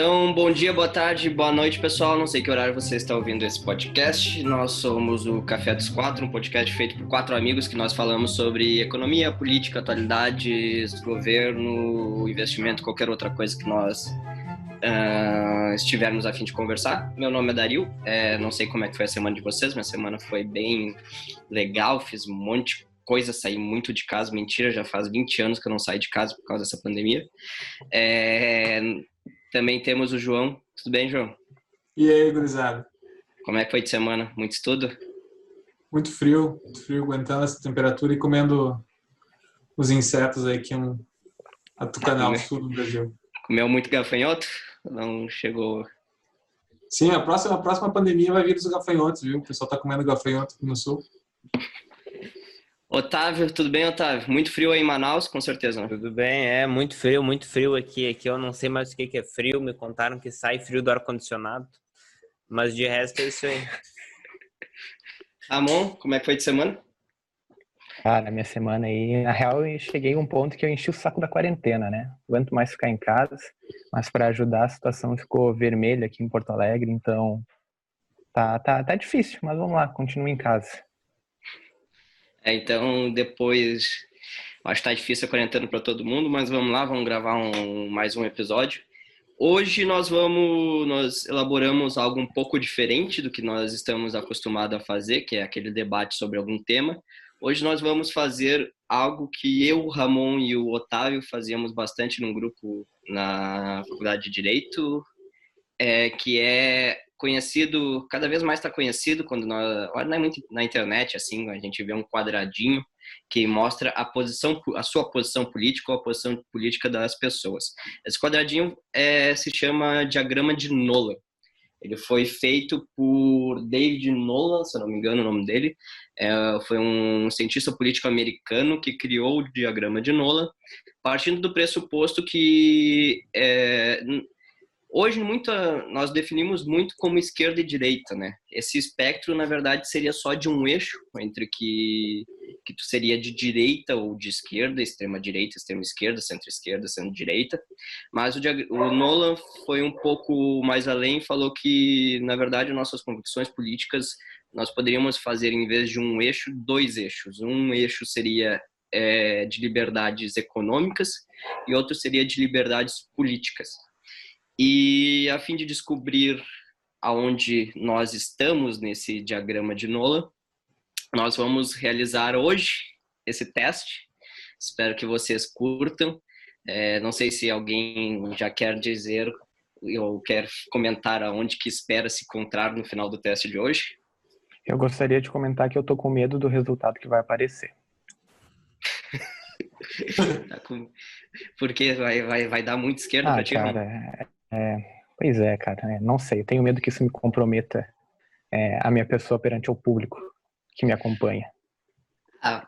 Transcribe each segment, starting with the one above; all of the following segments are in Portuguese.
Então, bom dia, boa tarde, boa noite, pessoal. Não sei que horário você está ouvindo esse podcast. Nós somos o Café dos Quatro, um podcast feito por quatro amigos que nós falamos sobre economia, política, atualidades, governo, investimento, qualquer outra coisa que nós uh, estivermos a fim de conversar. Meu nome é Dario. É, não sei como é que foi a semana de vocês. Minha semana foi bem legal. Fiz um monte de coisa, saí muito de casa. Mentira, já faz 20 anos que eu não saio de casa por causa dessa pandemia. É, também temos o João. Tudo bem, João? E aí, gurizada? Como é que foi de semana? Muito estudo? Muito frio, muito frio, aguentando essa temperatura e comendo os insetos aí que é um atucanal sul do Brasil. Comeu muito gafanhoto? Não chegou. Sim, a próxima, a próxima pandemia vai vir dos gafanhotos, viu? O pessoal tá comendo gafanhoto no sul. Otávio, tudo bem, Otávio? Muito frio aí em Manaus, com certeza. Né? Tudo bem, é muito frio, muito frio aqui. Aqui eu não sei mais o que é frio. Me contaram que sai frio do ar-condicionado. Mas de resto é isso aí. Amon, como é que foi de semana? Ah, na minha semana aí, na real, eu cheguei a um ponto que eu enchi o saco da quarentena, né? Quanto mais ficar em casa, mas para ajudar a situação ficou vermelha aqui em Porto Alegre, então tá, tá, tá difícil, mas vamos lá, continue em casa. É, então, depois, acho que tá difícil a quarentena para todo mundo, mas vamos lá, vamos gravar um, mais um episódio. Hoje nós vamos, nós elaboramos algo um pouco diferente do que nós estamos acostumados a fazer, que é aquele debate sobre algum tema. Hoje nós vamos fazer algo que eu, o Ramon e o Otávio fazíamos bastante num grupo na Faculdade de Direito, é, que é conhecido, cada vez mais está conhecido quando nós, não é muito na internet assim, a gente vê um quadradinho que mostra a posição, a sua posição política ou a posição política das pessoas. Esse quadradinho é, se chama diagrama de Nolan. Ele foi feito por David Nolan, se eu não me engano o nome dele. É, foi um cientista político americano que criou o diagrama de Nolan, partindo do pressuposto que é, Hoje, muita, nós definimos muito como esquerda e direita, né? Esse espectro, na verdade, seria só de um eixo, entre que, que tu seria de direita ou de esquerda, extrema-direita, extrema-esquerda, centro-esquerda, centro-direita. Mas o, o Nolan foi um pouco mais além e falou que, na verdade, nossas convicções políticas, nós poderíamos fazer, em vez de um eixo, dois eixos. Um eixo seria é, de liberdades econômicas e outro seria de liberdades políticas. E a fim de descobrir aonde nós estamos nesse diagrama de Nolan, nós vamos realizar hoje esse teste. Espero que vocês curtam. É, não sei se alguém já quer dizer ou quer comentar aonde que espera se encontrar no final do teste de hoje. Eu gostaria de comentar que eu tô com medo do resultado que vai aparecer. tá com... Porque vai, vai, vai dar muito esquerda ah, pra ti, cara, é, pois é, cara. É, não sei. Tenho medo que isso me comprometa é, a minha pessoa perante o público que me acompanha. Ah,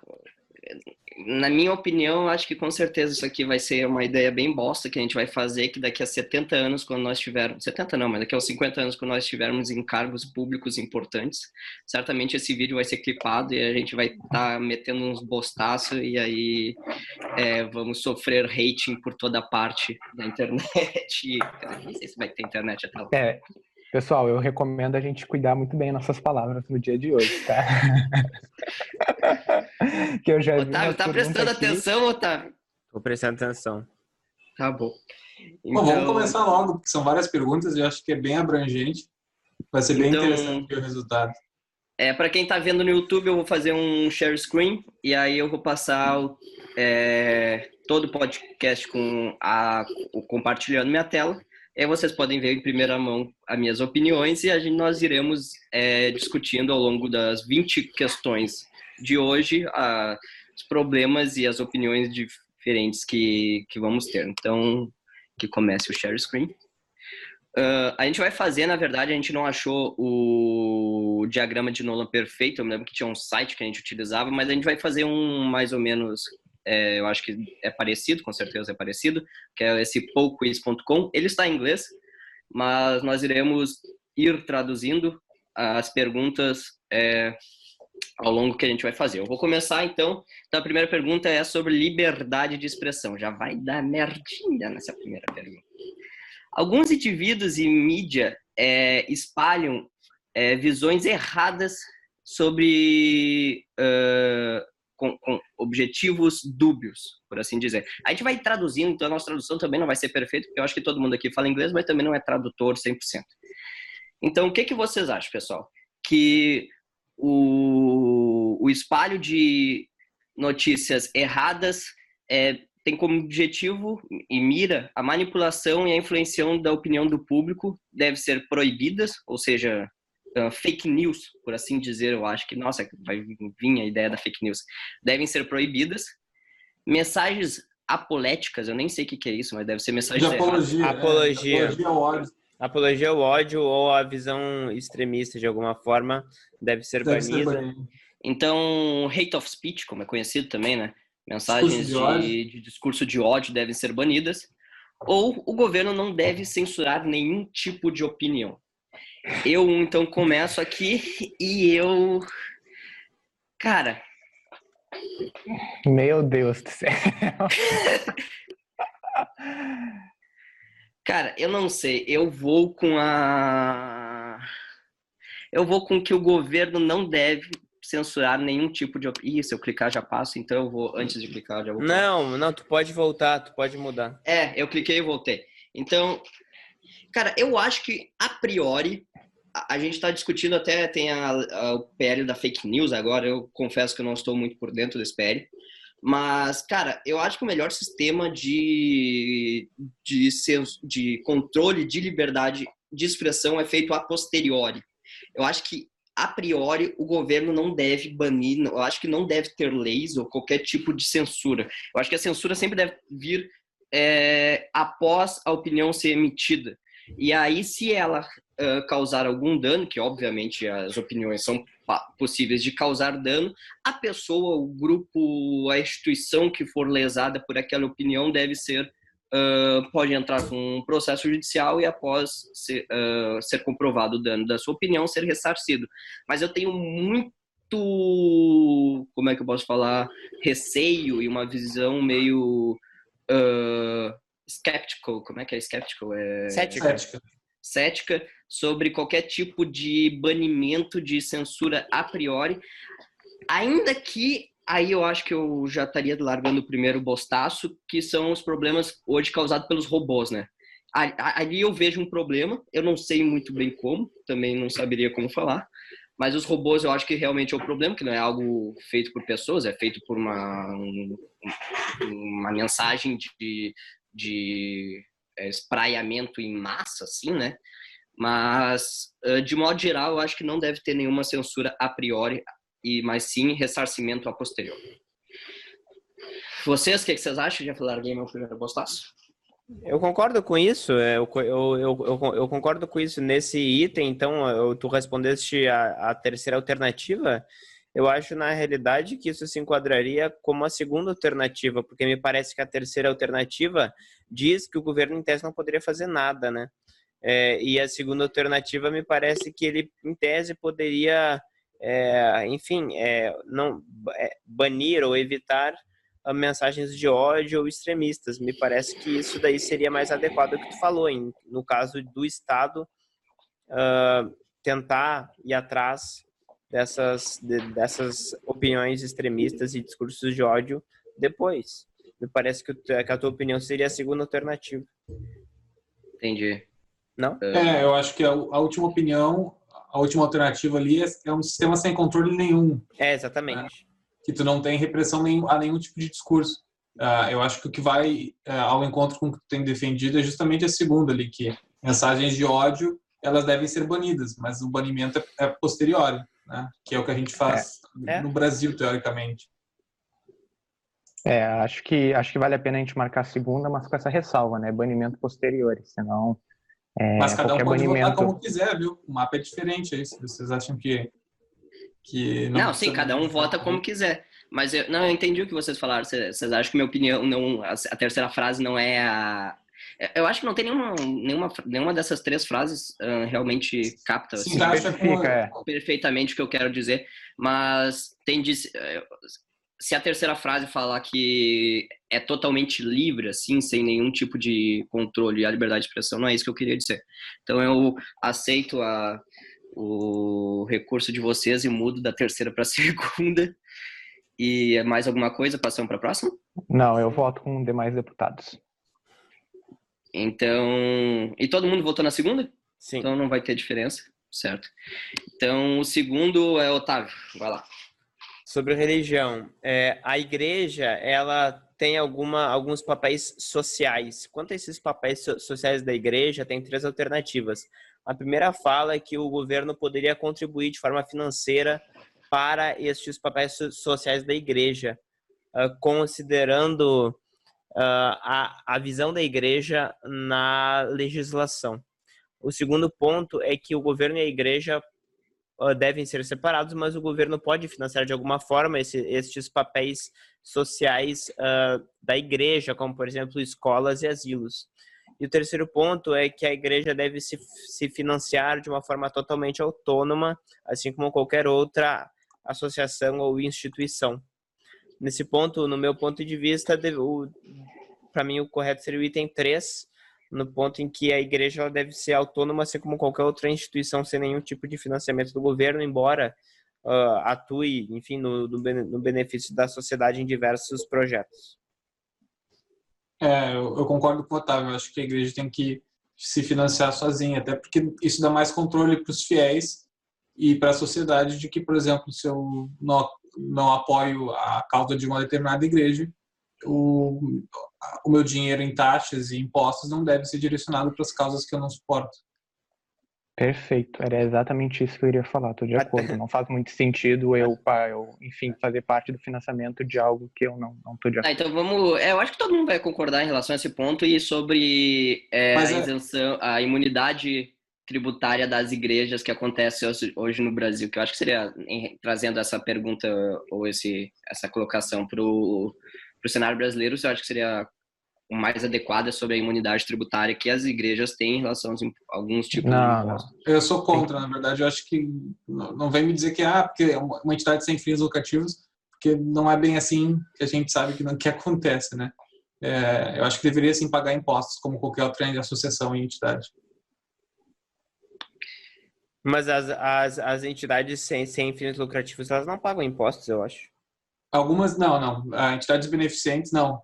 na minha opinião, acho que com certeza isso aqui vai ser uma ideia bem bosta que a gente vai fazer, que daqui a 70 anos, quando nós tivermos, 70 não, mas daqui a 50 anos, quando nós estivermos em cargos públicos importantes, certamente esse vídeo vai ser clipado e a gente vai estar tá metendo uns bostaços e aí é, vamos sofrer hating por toda parte da internet. não sei se vai ter internet até lá. É, Pessoal, eu recomendo a gente cuidar muito bem nossas palavras no dia de hoje, tá? que eu já Otávio, tá prestando aqui. atenção, Otávio? Tô prestando atenção. Tá bom. Então... bom. Vamos começar logo, porque são várias perguntas e eu acho que é bem abrangente. Vai ser bem então... interessante o resultado. É, para quem está vendo no YouTube, eu vou fazer um share screen e aí eu vou passar o, é, todo o podcast com a, compartilhando minha tela. E vocês podem ver em primeira mão as minhas opiniões e a gente, nós iremos é, discutindo ao longo das 20 questões de hoje a, os problemas e as opiniões diferentes que, que vamos ter. Então, que comece o share screen. Uh, a gente vai fazer, na verdade, a gente não achou o diagrama de Nolan perfeito. Eu me lembro que tinha um site que a gente utilizava, mas a gente vai fazer um mais ou menos é, eu acho que é parecido, com certeza é parecido, que é esse pouquiz.com. Ele está em inglês, mas nós iremos ir traduzindo as perguntas é, ao longo que a gente vai fazer. Eu vou começar então. Então a primeira pergunta é sobre liberdade de expressão. Já vai dar merdinha nessa primeira pergunta. Alguns indivíduos e mídia é, espalham é, visões erradas sobre uh, com, com, objetivos dúbios, por assim dizer. A gente vai traduzindo, então a nossa tradução também não vai ser perfeita, porque eu acho que todo mundo aqui fala inglês, mas também não é tradutor 100%. Então, o que, que vocês acham, pessoal? Que o, o espalho de notícias erradas é, tem como objetivo e mira a manipulação e a influenciação da opinião do público deve ser proibidas, ou seja, uh, fake news, por assim dizer, eu acho que, nossa, vai vir a ideia da fake news, devem ser proibidas. Mensagens apoléticas, eu nem sei o que, que é isso, mas deve ser mensagens de apologia, apologia. É, apologia ao ódio. Apologia ao ódio ou a visão extremista de alguma forma deve ser deve banida. Ser banido. Então, hate of speech, como é conhecido também, né? Mensagens discurso de, de, de discurso de ódio devem ser banidas. Ou o governo não deve censurar nenhum tipo de opinião. Eu, então, começo aqui e eu. Cara. Meu Deus do céu. Cara, eu não sei. Eu vou com a. Eu vou com que o governo não deve censurar nenhum tipo de. Ih, se eu clicar já passo, então eu vou. Antes de clicar, já vou. Não, não, tu pode voltar, tu pode mudar. É, eu cliquei e voltei. Então, cara, eu acho que a priori a, gente está discutindo até tem a, a, o PL da fake news agora. Eu confesso que eu não estou muito por dentro desse PL. Mas, cara, eu acho que o melhor sistema de, de, de controle de liberdade de expressão é feito a posteriori. Eu acho que, a priori, o governo não deve banir, eu acho que não deve ter leis ou qualquer tipo de censura. Eu acho que a censura sempre deve vir é, após a opinião ser emitida. E aí, se ela uh, causar algum dano, que obviamente as opiniões são possíveis de causar dano, a pessoa, o grupo, a instituição que for lesada por aquela opinião deve ser uh, pode entrar com um processo judicial e após ser, uh, ser comprovado o dano da sua opinião ser ressarcido. Mas eu tenho muito como é que eu posso falar receio e uma visão meio uh, skeptical, como é que é skeptical? É... Cética. Cética sobre qualquer tipo de banimento de censura a priori, ainda que aí eu acho que eu já estaria largando o primeiro bostaço, que são os problemas hoje causados pelos robôs, né? Ali eu vejo um problema, eu não sei muito bem como, também não saberia como falar, mas os robôs eu acho que realmente é o problema, que não é algo feito por pessoas, é feito por uma, uma mensagem de, de é, espraiamento em massa, assim, né? Mas, de modo geral, eu acho que não deve ter nenhuma censura a priori, e mas sim ressarcimento a posterior. Vocês, o que, vocês acham? Já falaram meu primeiro postaço? Eu concordo com isso, é, eu, eu, eu, eu, concordo com isso. Nesse item, então, tu respondeste a, a terceira alternativa, eu acho, na realidade, que isso se enquadraria como a segunda alternativa, porque me parece que a terceira alternativa diz que o governo, em tese, não poderia fazer nada, né? É, e a segunda alternativa me parece que ele, em tese, poderia, é, enfim, é, não é, banir ou evitar mensagens de ódio ou extremistas. Me parece que isso daí seria mais adequado ao que tu falou, em, no caso do Estado, uh, tentar ir atrás dessas, de, dessas opiniões extremistas e discursos de ódio depois. Me parece que, que a tua opinião seria a segunda alternativa. Entendi. Não? É, eu acho que a, a última opinião, a última alternativa ali é, é, um sistema sem controle nenhum. É, exatamente. Né? Que tu não tem repressão nenhum, a nenhum tipo de discurso. Uh, eu acho que o que vai uh, ao encontro com o que tu tem defendido é justamente a segunda ali, que mensagens de ódio elas devem ser banidas, mas o banimento é, é posterior né? que é o que a gente faz é. É. no Brasil, teoricamente. É, acho que, acho que vale a pena a gente marcar a segunda, mas com essa ressalva, né? Banimento posterior, senão. É, mas cada um pode banimento... votar como quiser, viu? O mapa é diferente aí, se vocês acham que. que não, não sim, cada um vota como quiser. Mas eu, não, eu entendi o que vocês falaram. Vocês acham que minha opinião não. A terceira frase não é a, é, eu acho que não tem nenhuma, nenhuma, nenhuma dessas três frases uh, realmente capta Sim, assim, perfeitamente o que eu quero dizer, mas tem de, se a terceira frase falar que é totalmente livre, assim, sem nenhum tipo de controle à liberdade de expressão, não é isso que eu queria dizer. Então eu aceito a, o recurso de vocês e mudo da terceira para a segunda. E mais alguma coisa? Passamos para a próxima? Não, eu voto com demais deputados. Então. E todo mundo votou na segunda? Sim. Então não vai ter diferença, certo? Então o segundo é Otávio, vai lá. Sobre religião, é, a igreja ela tem alguma, alguns papéis sociais. Quanto a esses papéis sociais da igreja, tem três alternativas. A primeira fala é que o governo poderia contribuir de forma financeira para estes papéis sociais da igreja, uh, considerando a, a visão da igreja na legislação. O segundo ponto é que o governo e a igreja uh, devem ser separados, mas o governo pode financiar de alguma forma esse, estes papéis sociais da igreja, como por exemplo escolas e asilos. E o terceiro ponto é que a igreja deve se, se financiar de uma forma totalmente autônoma, assim como qualquer outra associação ou instituição. Nesse ponto, no meu ponto de vista, para mim o correto seria o item 3, no ponto em que a igreja deve ser autônoma, assim como qualquer outra instituição, sem nenhum tipo de financiamento do governo, embora uh, atue, enfim, no, no benefício da sociedade em diversos projetos. É, eu, concordo com o Otávio. Eu acho que a igreja tem que se financiar sozinha, até porque isso dá mais controle para os fiéis e para a sociedade de que, por exemplo, se eu não, apoio a causa de uma determinada igreja, o, o meu dinheiro em taxas e impostos não deve ser direcionado para as causas que eu não suporto. Perfeito, era exatamente isso que eu iria falar, estou de acordo. Não faz muito sentido eu, eu, enfim, fazer parte do financiamento de algo que eu não estou de acordo. Ah, então vamos. É, eu acho que todo mundo vai concordar em relação a esse ponto e sobre é, a é isenção, a imunidade tributária das igrejas que acontece hoje no Brasil, que eu acho que seria em, trazendo essa pergunta ou esse, essa colocação para o cenário brasileiro, eu acho que seria mais adequada sobre a imunidade tributária que as igrejas têm em relação a alguns tipos não, de impostos. Eu sou contra, na verdade. Eu acho que não vem me dizer que ah, porque é uma entidade sem fins lucrativos, porque não é bem assim que a gente sabe que não que acontece, né? É, eu acho que deveria sim pagar impostos como qualquer outra associação e entidade. Mas as, as, as entidades sem, sem fins lucrativos, elas não pagam impostos, eu acho. Algumas não, não. Entidades beneficentes não.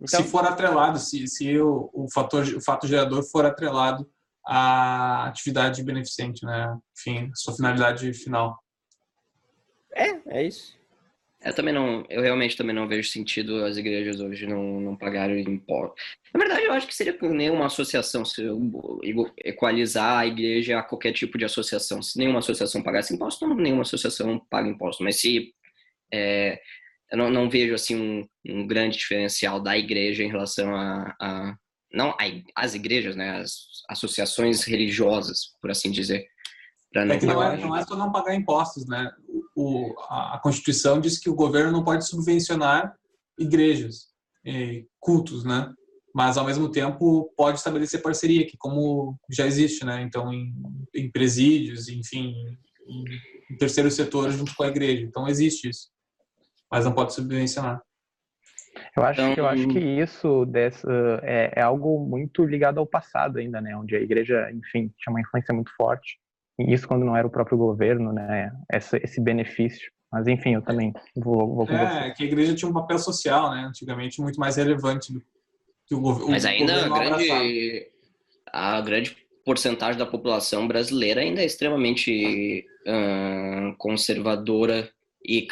Então, se for atrelado, se, se o, o, fator, o fato gerador for atrelado à atividade beneficente, né? Enfim, sua finalidade final. É, é isso. Eu também não, eu realmente também não vejo sentido as igrejas hoje não, não pagarem impostos. Na verdade, eu acho que seria nenhuma associação se equalizar a igreja a qualquer tipo de associação. Se nenhuma associação pagasse imposto, nenhuma associação paga imposto. Mas se é, eu não, não vejo assim um, um, grande diferencial da igreja em relação a, a não as igrejas, né, as associações religiosas, por assim dizer. Não, é não, é, não é só não pagar impostos, né? O, a, Constituição diz que o governo não pode subvencionar igrejas, cultos, né? Mas ao mesmo tempo pode estabelecer parceria, que como já existe, né? Então em, em presídios, enfim, em, em terceiro setor junto com a igreja. Então existe isso mas não pode subvencionar. Eu acho, então, eu acho que isso dessa, é, é, algo muito ligado ao passado ainda, né? Onde a igreja, enfim, tinha uma influência muito forte. E isso quando não era o próprio governo, né? Esse, esse benefício. Mas enfim, eu também vou, vou com é, você. que a igreja tinha um papel social, né? Antigamente muito mais relevante do que o, governo. Mas ainda a grande, a grande porcentagem da população brasileira ainda é extremamente uh, conservadora e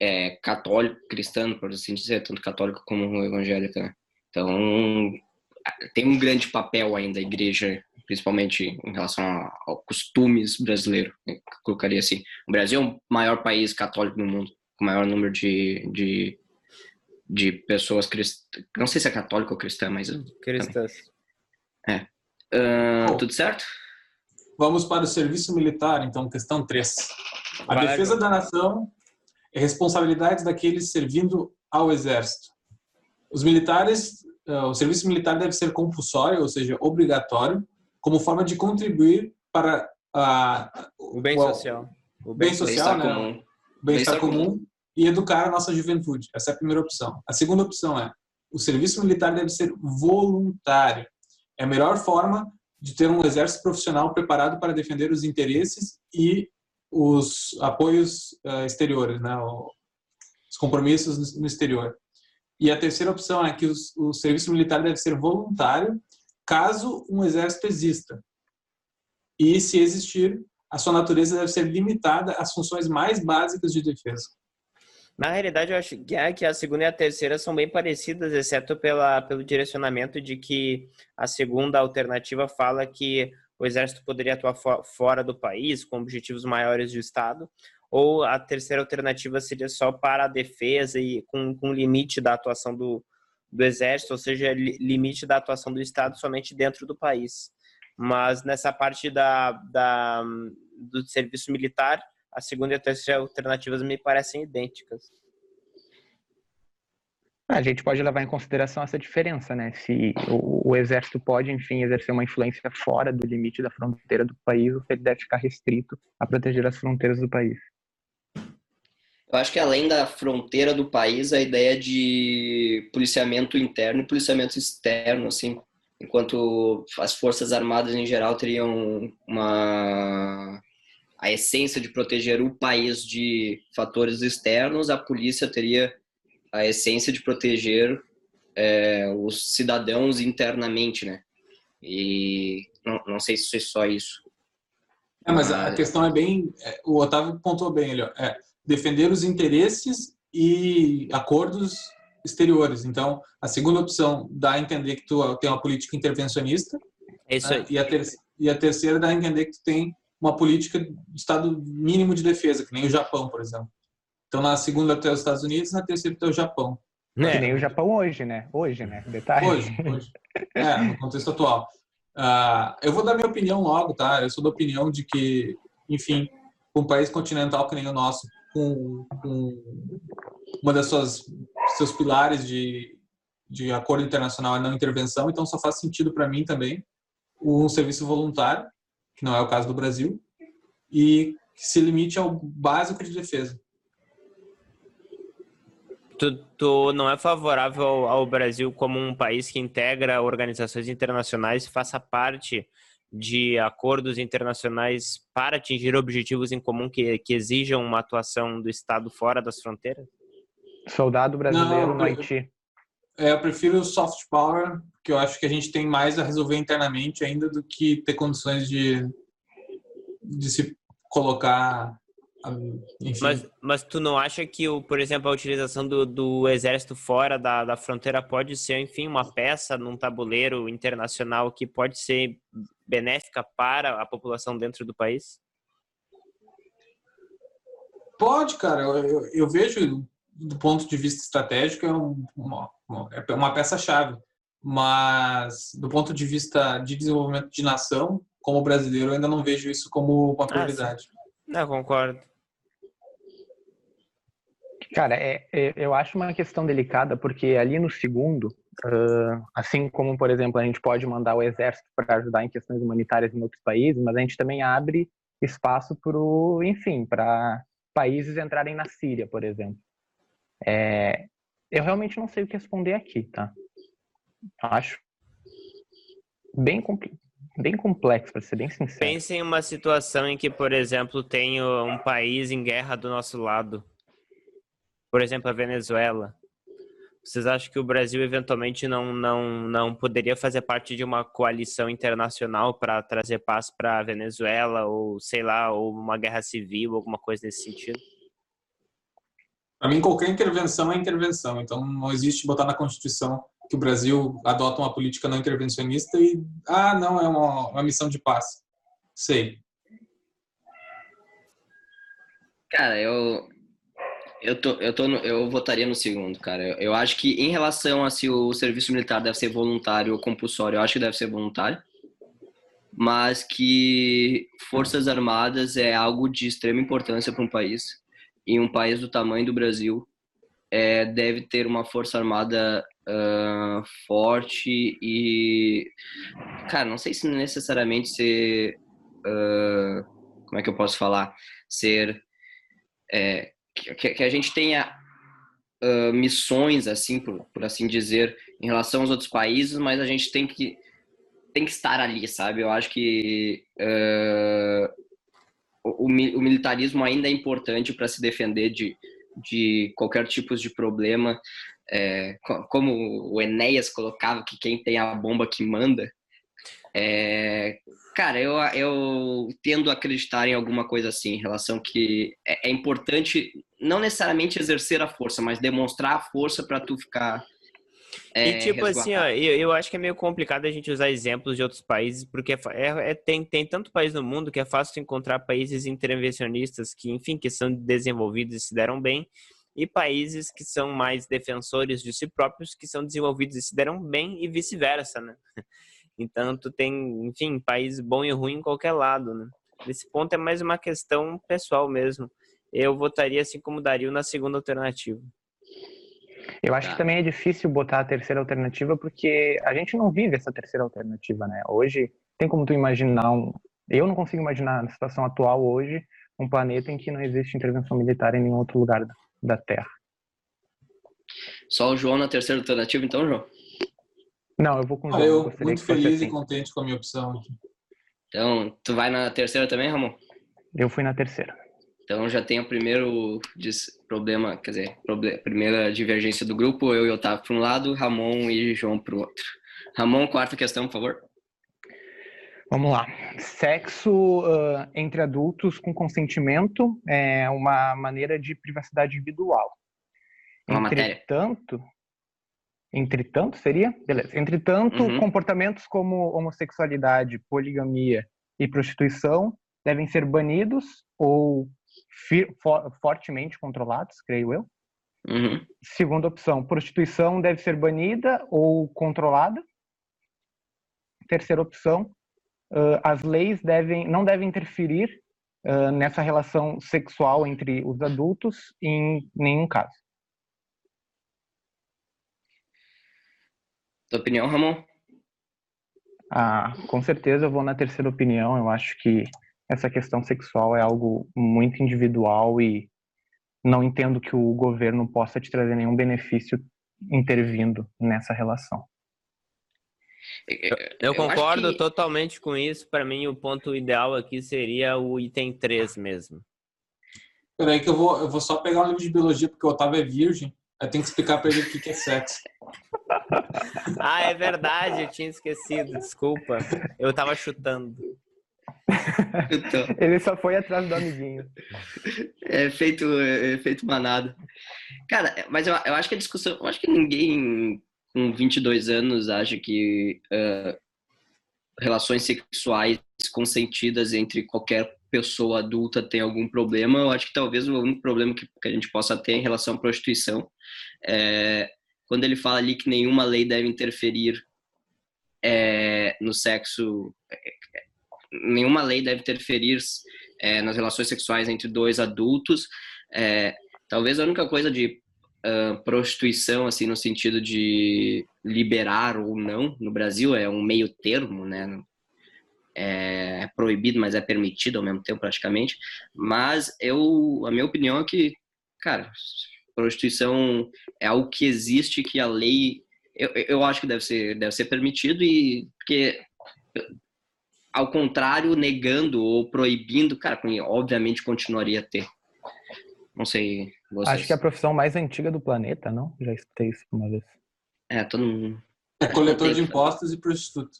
é, católico, cristão, por assim dizer, tanto católico como evangélica. Né? Então, tem um grande papel ainda a igreja, principalmente em relação aos costumes brasileiros, né? colocaria assim. O Brasil é o maior país católico do mundo, com o maior número de, de, de pessoas cristãs. Não sei se é católico ou cristã, mas. Cristãs. É. Uh, tudo certo? Vamos para o serviço militar, então, questão 3. A Vai, defesa da nação é responsabilidade daqueles servindo ao exército. Os militares, uh, o serviço militar deve ser compulsório, ou seja, obrigatório, como forma de contribuir para uh, o bem o, social. O bem, bem social, né? Comum. O bem-estar comum. comum e educar a nossa juventude. Essa é a primeira opção. A segunda opção é o serviço militar deve ser voluntário. É a melhor forma de ter um exército profissional preparado para defender os interesses e os apoios uh, exteriores, né? os compromissos no exterior. E a terceira opção é que os, o serviço militar deve ser voluntário caso um exército exista. E se existir, a sua natureza deve ser limitada às funções mais básicas de defesa. Na realidade, eu acho que a, que a segunda e a terceira são bem parecidas, exceto pela, pelo direcionamento de que a segunda alternativa fala que o exército poderia atuar fora do país, com objetivos maiores do Estado, ou a terceira alternativa seria só para a defesa e com, com limite da atuação do, do exército, ou seja, limite da atuação do Estado somente dentro do país. Mas nessa parte da, da, do serviço militar, a segunda e a terceira alternativas me parecem idênticas. A gente pode levar em consideração essa diferença, né? Se o, o, exército pode, enfim, exercer uma influência fora do limite da fronteira do país, ou se ele deve ficar restrito a proteger as fronteiras do país. Eu acho que além da fronteira do país, a ideia de policiamento interno e policiamento externo, assim, enquanto as forças armadas em geral teriam uma a essência de proteger o país de fatores externos, a polícia teria a essência de proteger é, os cidadãos internamente, né? E não, não sei se é só isso. É, mas a questão é bem. É, o Otávio pontuou bem ali, é defender os interesses e acordos exteriores. Então, a segunda opção dá a entender que tu tem uma política intervencionista. É isso aí. Né? E, a ter, e a terceira dá a entender que tu tem uma política de Estado mínimo de defesa, que nem o Japão, por exemplo. Então, na segunda até os Estados Unidos, na terceira até o Japão. É. Que nem o Japão hoje, né? Hoje, né? Detalhe. Hoje, hoje. É, no contexto atual. Uh, eu vou dar minha opinião logo, tá? Eu sou da opinião de que, enfim, um país continental que nem o nosso, com, com uma das suas seus pilares de, de acordo internacional é não intervenção, então só faz sentido para mim também um serviço voluntário que não é o caso do Brasil, e que se limite ao básico de defesa. Tu, tu não é favorável ao, ao, Brasil como um país que integra organizações internacionais e faça parte de acordos internacionais para atingir objetivos em comum que, que exijam uma atuação do Estado fora das fronteiras? Soldado brasileiro não, no Haiti. É, eu prefiro o soft power, que eu acho que a gente tem mais a resolver internamente ainda do que ter condições de, de se colocar. Enfim. Mas, mas tu não acha que, o, por exemplo, a utilização do, do exército fora da, da fronteira pode ser, enfim, uma peça num tabuleiro internacional que pode ser benéfica para a população dentro do país? Pode, cara. Eu, eu, eu vejo do ponto de vista estratégico, é uma, é uma peça-chave. Mas, do ponto de vista de desenvolvimento de nação, como brasileiro, eu ainda não vejo isso como uma ah, prioridade. Ah, não, concordo. Cara, é, é, eu acho uma questão delicada, porque ali no segundo, uh, assim como, por exemplo, a gente pode mandar o exército para ajudar em questões humanitárias em outros países, mas a gente também abre espaço para, enfim, para países entrarem na Síria, por exemplo. É, eu realmente não sei o que responder aqui, tá? Acho bem, bem complexo, para ser bem sincero. Pense em uma situação em que, por exemplo, tem um país em guerra do nosso lado. Por exemplo, a Venezuela. Vocês acham que o Brasil eventualmente não, não, não poderia fazer parte de uma coalição internacional para trazer paz para a Venezuela ou sei lá, ou uma guerra civil, alguma coisa nesse sentido? Para mim, qualquer intervenção é intervenção. Então, não existe botar na Constituição que o Brasil adota uma política não intervencionista e, ah, não, é uma, uma missão de paz. Sei. Cara, eu, eu, tô, eu, tô no, eu votaria no segundo, cara. Eu, eu, acho que em relação a se o serviço militar deve ser voluntário ou compulsório, eu acho que deve ser voluntário. Mas que Forças Armadas é algo de extrema importância para um país em um país do tamanho do Brasil, é, deve ter uma força armada uh, forte e, cara, não sei se necessariamente ser, uh, como é que eu posso falar, ser, é, que, que a gente tenha uh, missões, assim, por, por assim dizer, em relação aos outros países, mas a gente tem que tem que estar ali, sabe? Eu acho que uh, o, o, militarismo ainda é importante para se defender de, de qualquer tipo de problema. É, como o Enéas colocava que quem tem a bomba que manda. É, cara, eu, eu tendo a acreditar em alguma coisa assim, em relação que é, é importante não necessariamente exercer a força, mas demonstrar a força para tu ficar é, e tipo assim, ó, eu, eu acho que é meio complicado a gente usar exemplos de outros países, porque é, é, é, tem, tem tanto país no mundo que é fácil encontrar países intervencionistas que, enfim, que são desenvolvidos e se deram bem, e países que são mais defensores de si próprios, que são desenvolvidos e se deram bem, e vice-versa, né? Então, tu tem, enfim, país bom e ruim em qualquer lado, né? Nesse ponto é mais uma questão pessoal mesmo. Eu votaria assim como daria na segunda alternativa. Eu acho tá. que também é difícil botar a terceira alternativa porque a gente não vive essa terceira alternativa, né? Hoje, tem como tu imaginar um... Eu não consigo imaginar na situação atual hoje um planeta em que não existe intervenção militar em nenhum outro lugar da Terra. Só o João na terceira alternativa, então, João? Não, eu vou com o João. Ah, eu, eu muito feliz assim. e contente com a minha opção aqui. Então, tu vai na terceira também, Ramon? Eu fui na terceira. Então já tem o primeiro problema, quer dizer, problema, primeira divergência do grupo, eu e Otávio para um lado, Ramon e João para o outro. Ramon, quarta questão, por favor. Vamos lá. Sexo uh, entre adultos com consentimento é uma maneira de privacidade individual. Uma Entretanto, matéria. Entretanto, seria? Beleza. Entretanto, uhum. comportamentos como homossexualidade, poligamia e prostituição devem ser banidos ou for, fortemente controlados, creio eu. Uhum. Segunda opção, prostituição deve ser banida ou controlada. Terceira opção, uh, as leis devem, não devem interferir uh, nessa relação sexual entre os adultos em nenhum caso. Tua opinião, Ramon? Ah, com certeza eu vou na terceira opinião. Eu acho que essa questão sexual é algo muito individual e não entendo que o governo possa te trazer nenhum benefício intervindo nessa relação. Eu, eu concordo que... totalmente com isso. Para mim, o ponto ideal aqui seria o item 3 mesmo. Peraí que eu vou, eu vou só pegar um livro de biologia, porque o Otávio é virgem. Eu tenho que explicar para ele o que é sexo. ah, é verdade, eu tinha esquecido, desculpa. Eu tava chutando. Então, Ele só foi atrás do amiguinho. É feito, é feito manada. Cara, mas eu, eu acho que a discussão. Eu acho que ninguém com 22 anos acha que uh, relações sexuais consentidas entre qualquer pessoa adulta tem algum problema. Eu acho que talvez o único problema que, que a gente possa ter em relação à prostituição é quando ele fala ali que nenhuma lei deve interferir é, no sexo nenhuma lei deve interferir é, nas relações sexuais entre dois adultos. É, talvez a única coisa de uh, prostituição, assim, no sentido de liberar ou não no Brasil é um meio termo, né? É, é proibido, mas é permitido ao mesmo tempo, praticamente. Mas eu, a minha opinião é que, cara, prostituição é algo que existe, que a lei, eu, eu acho que deve ser, deve ser permitido e porque ao contrário, negando ou proibindo, cara, obviamente continuaria a ter. Não sei. Vocês. Acho que é a profissão mais antiga do planeta, não? Já escutei isso uma vez. É, todo mundo. É coletor de impostos e prostituto.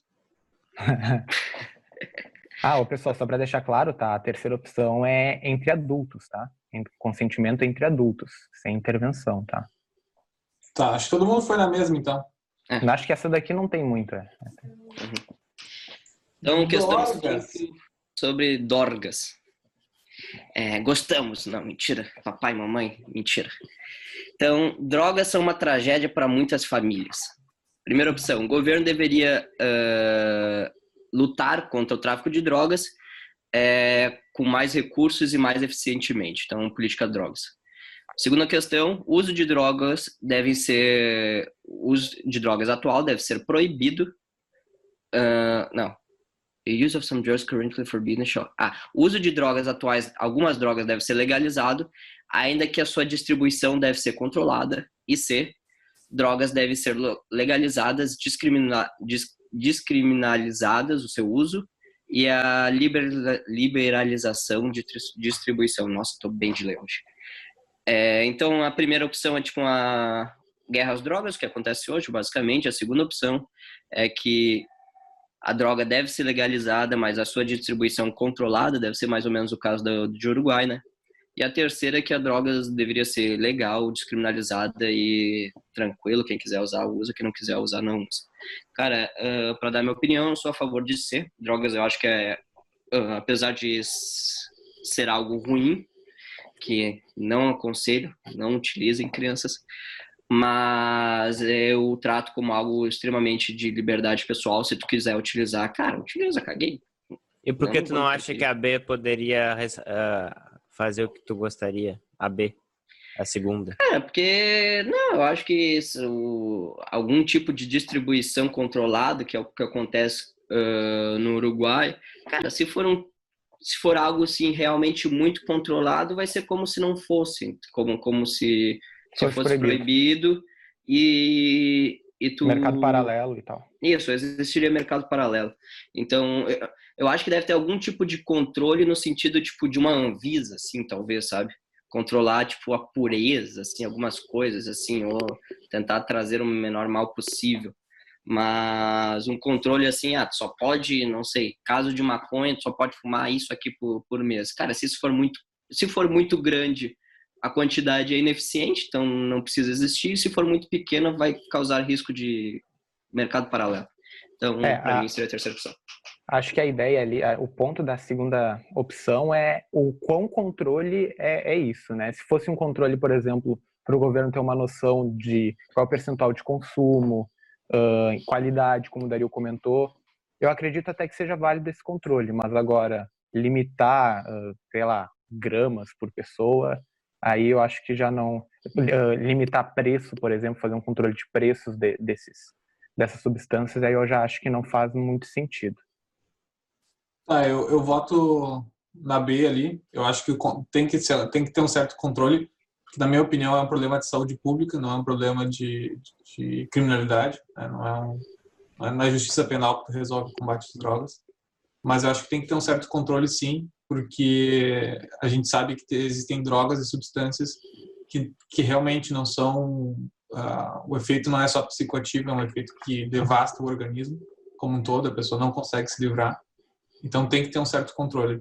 ah, o pessoal, só para deixar claro, tá? A terceira opção é entre adultos, tá? Consentimento entre adultos, sem intervenção, tá? Tá, acho que todo mundo foi na mesma, então. É. Acho que essa daqui não tem muito. É. Uhum. Então, questão sobre dorgas. É, gostamos. Não, mentira. Papai, mamãe, mentira. Então, drogas são uma tragédia para muitas famílias. Primeira opção: o governo deveria uh, lutar contra o tráfico de drogas é, com mais recursos e mais eficientemente. Então, política de drogas. Segunda questão: uso de drogas deve ser. Uso de drogas atual deve ser proibido. Uh, não, use of some drugs currently forbidden shall... Ah, uso de drogas atuais, algumas drogas deve ser legalizado, ainda que a sua distribuição deve ser controlada. E C, drogas devem ser legalizadas, discrimina... descriminalizadas o seu uso e a liberalização de distribuição. Nossa, estou bem de longe. É, então, a primeira opção é tipo uma guerra às drogas, que acontece hoje, basicamente. A segunda opção é que a droga deve ser legalizada, mas a sua distribuição controlada, deve ser mais ou menos o caso do, de Uruguai, né? E a terceira é que a droga deveria ser legal, descriminalizada e tranquilo, quem quiser usar, usa, quem não quiser usar, não usa. Cara, uh, para dar minha opinião, eu sou a favor de ser. Drogas eu acho que é, uh, apesar de ser algo ruim, que não aconselho, não utilizem crianças, mas eu trato como algo extremamente de liberdade pessoal. Se tu quiser utilizar, cara, utiliza, caguei. E por que tu não acha que a B poderia uh, fazer o que tu gostaria? A B, a segunda. É, porque, não, eu acho que isso, algum tipo de distribuição controlada, que é o que acontece uh, no Uruguai, cara, se for um se for algo assim realmente muito controlado, vai ser como se não fosse, como como se se fosse, fosse proibido. proibido, e, e tu... Mercado paralelo e tal. Isso, existiria mercado paralelo. Então, eu, eu acho que deve ter algum tipo de controle no sentido, tipo, de uma Anvisa, assim, talvez, sabe? Controlar, tipo, a pureza, assim, algumas coisas, assim, ou tentar trazer o menor mal possível. Mas um controle assim, ah, só pode, não sei, caso de maconha, só pode fumar isso aqui por, por mês. Cara, se isso for muito, se for muito grande a quantidade é ineficiente, então não precisa existir. Se for muito pequena, vai causar risco de mercado paralelo. Então, é, para mim, seria a terceira opção. Acho que a ideia ali, o ponto da segunda opção é o quão controle é, é isso, né? Se fosse um controle, por exemplo, para o governo ter uma noção de qual percentual de consumo, uh, qualidade, como o Dario comentou, eu acredito até que seja válido esse controle, mas agora limitar, uh, sei lá, gramas por pessoa, aí eu acho que já não uh, limitar preço, por exemplo, fazer um controle de preços de, desses dessas substâncias, aí eu já acho que não faz muito sentido. Ah, eu, eu voto na B ali. Eu acho que tem que ser, tem que ter um certo controle, que na minha opinião é um problema de saúde pública, não é um problema de, de criminalidade, né? não é um não é justiça penal que resolve o combate às drogas. Mas eu acho que tem que ter um certo controle, sim, porque a gente sabe que existem drogas e substâncias que, que realmente não são. Uh, o efeito não é só psicoativo, é um efeito que devasta o organismo como um todo, a pessoa não consegue se livrar. Então tem que ter um certo controle,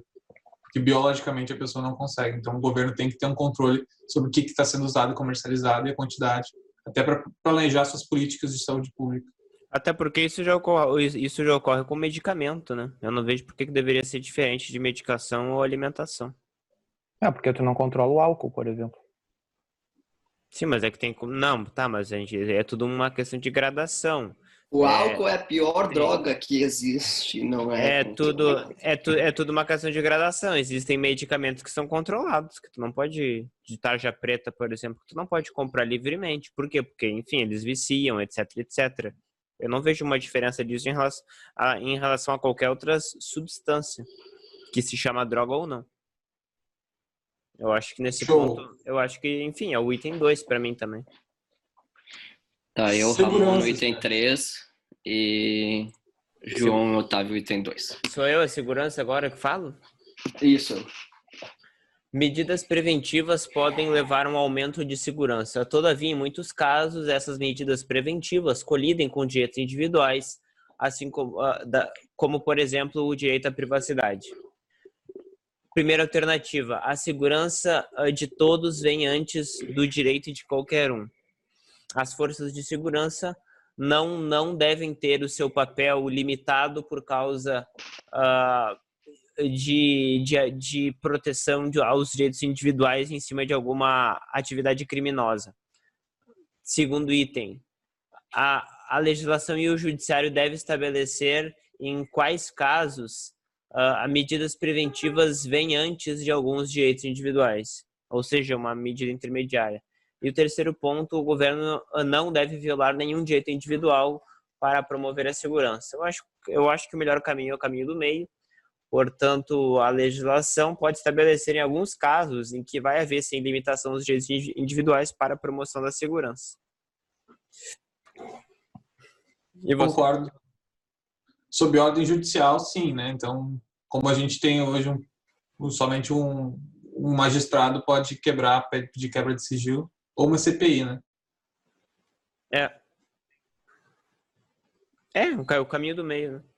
porque biologicamente a pessoa não consegue. Então o governo tem que ter um controle sobre o que está sendo usado, comercializado e a quantidade, até para planejar suas políticas de saúde pública. Até porque isso já ocorre, isso já ocorre com medicamento, né? Eu não vejo por que deveria ser diferente de medicação ou alimentação. É, porque tu não controla o álcool, por exemplo. Sim, mas é que tem. Não, tá, mas a gente, é tudo uma questão de gradação. O é, álcool é a pior droga que existe, não é? É tudo, é, tu, é tudo uma questão de gradação. Existem medicamentos que são controlados, que tu não pode, de tarja preta, por exemplo, que tu não pode comprar livremente. Por quê? Porque, enfim, eles viciam, etc, etc. Eu não vejo uma diferença disso em relação a, em relação a qualquer outra substância que se chama droga ou não. Eu acho que nesse Show. ponto, eu acho que, enfim, é o item 2 para mim também. Tá, eu, Ramon, no item 3 e João Otávio, item 2. Sou eu a segurança agora que falo? Isso. Medidas preventivas podem levar a um aumento de segurança. Todavia, em muitos casos, essas medidas preventivas colidem com direitos individuais, assim como, ah, como por exemplo, o direito à privacidade. Primeira alternativa: a segurança ah, de todos vem antes do direito de qualquer um. As forças de segurança não, não devem ter o seu papel limitado por causa uh, de, de, de proteção de, aos direitos individuais em cima de alguma atividade criminosa. Segundo item, a, a legislação e o judiciário devem estabelecer em quais casos uh, medidas preventivas vêm antes de alguns direitos individuais, ou seja, uma medida intermediária. E o terceiro ponto, o governo não deve violar nenhum direito individual para promover a segurança. Eu acho, eu acho que o melhor caminho é o caminho do meio. Portanto, a legislação pode estabelecer em alguns casos em que vai haver sem limitação dos direitos individuais para a promoção da segurança. E você? Concordo. Sob ordem judicial, sim, né? Então, como a gente tem hoje um, somente um, um magistrado pode quebrar, pedir quebra de sigilo, ou uma CPI, né? É. É, o caminho do meio, né?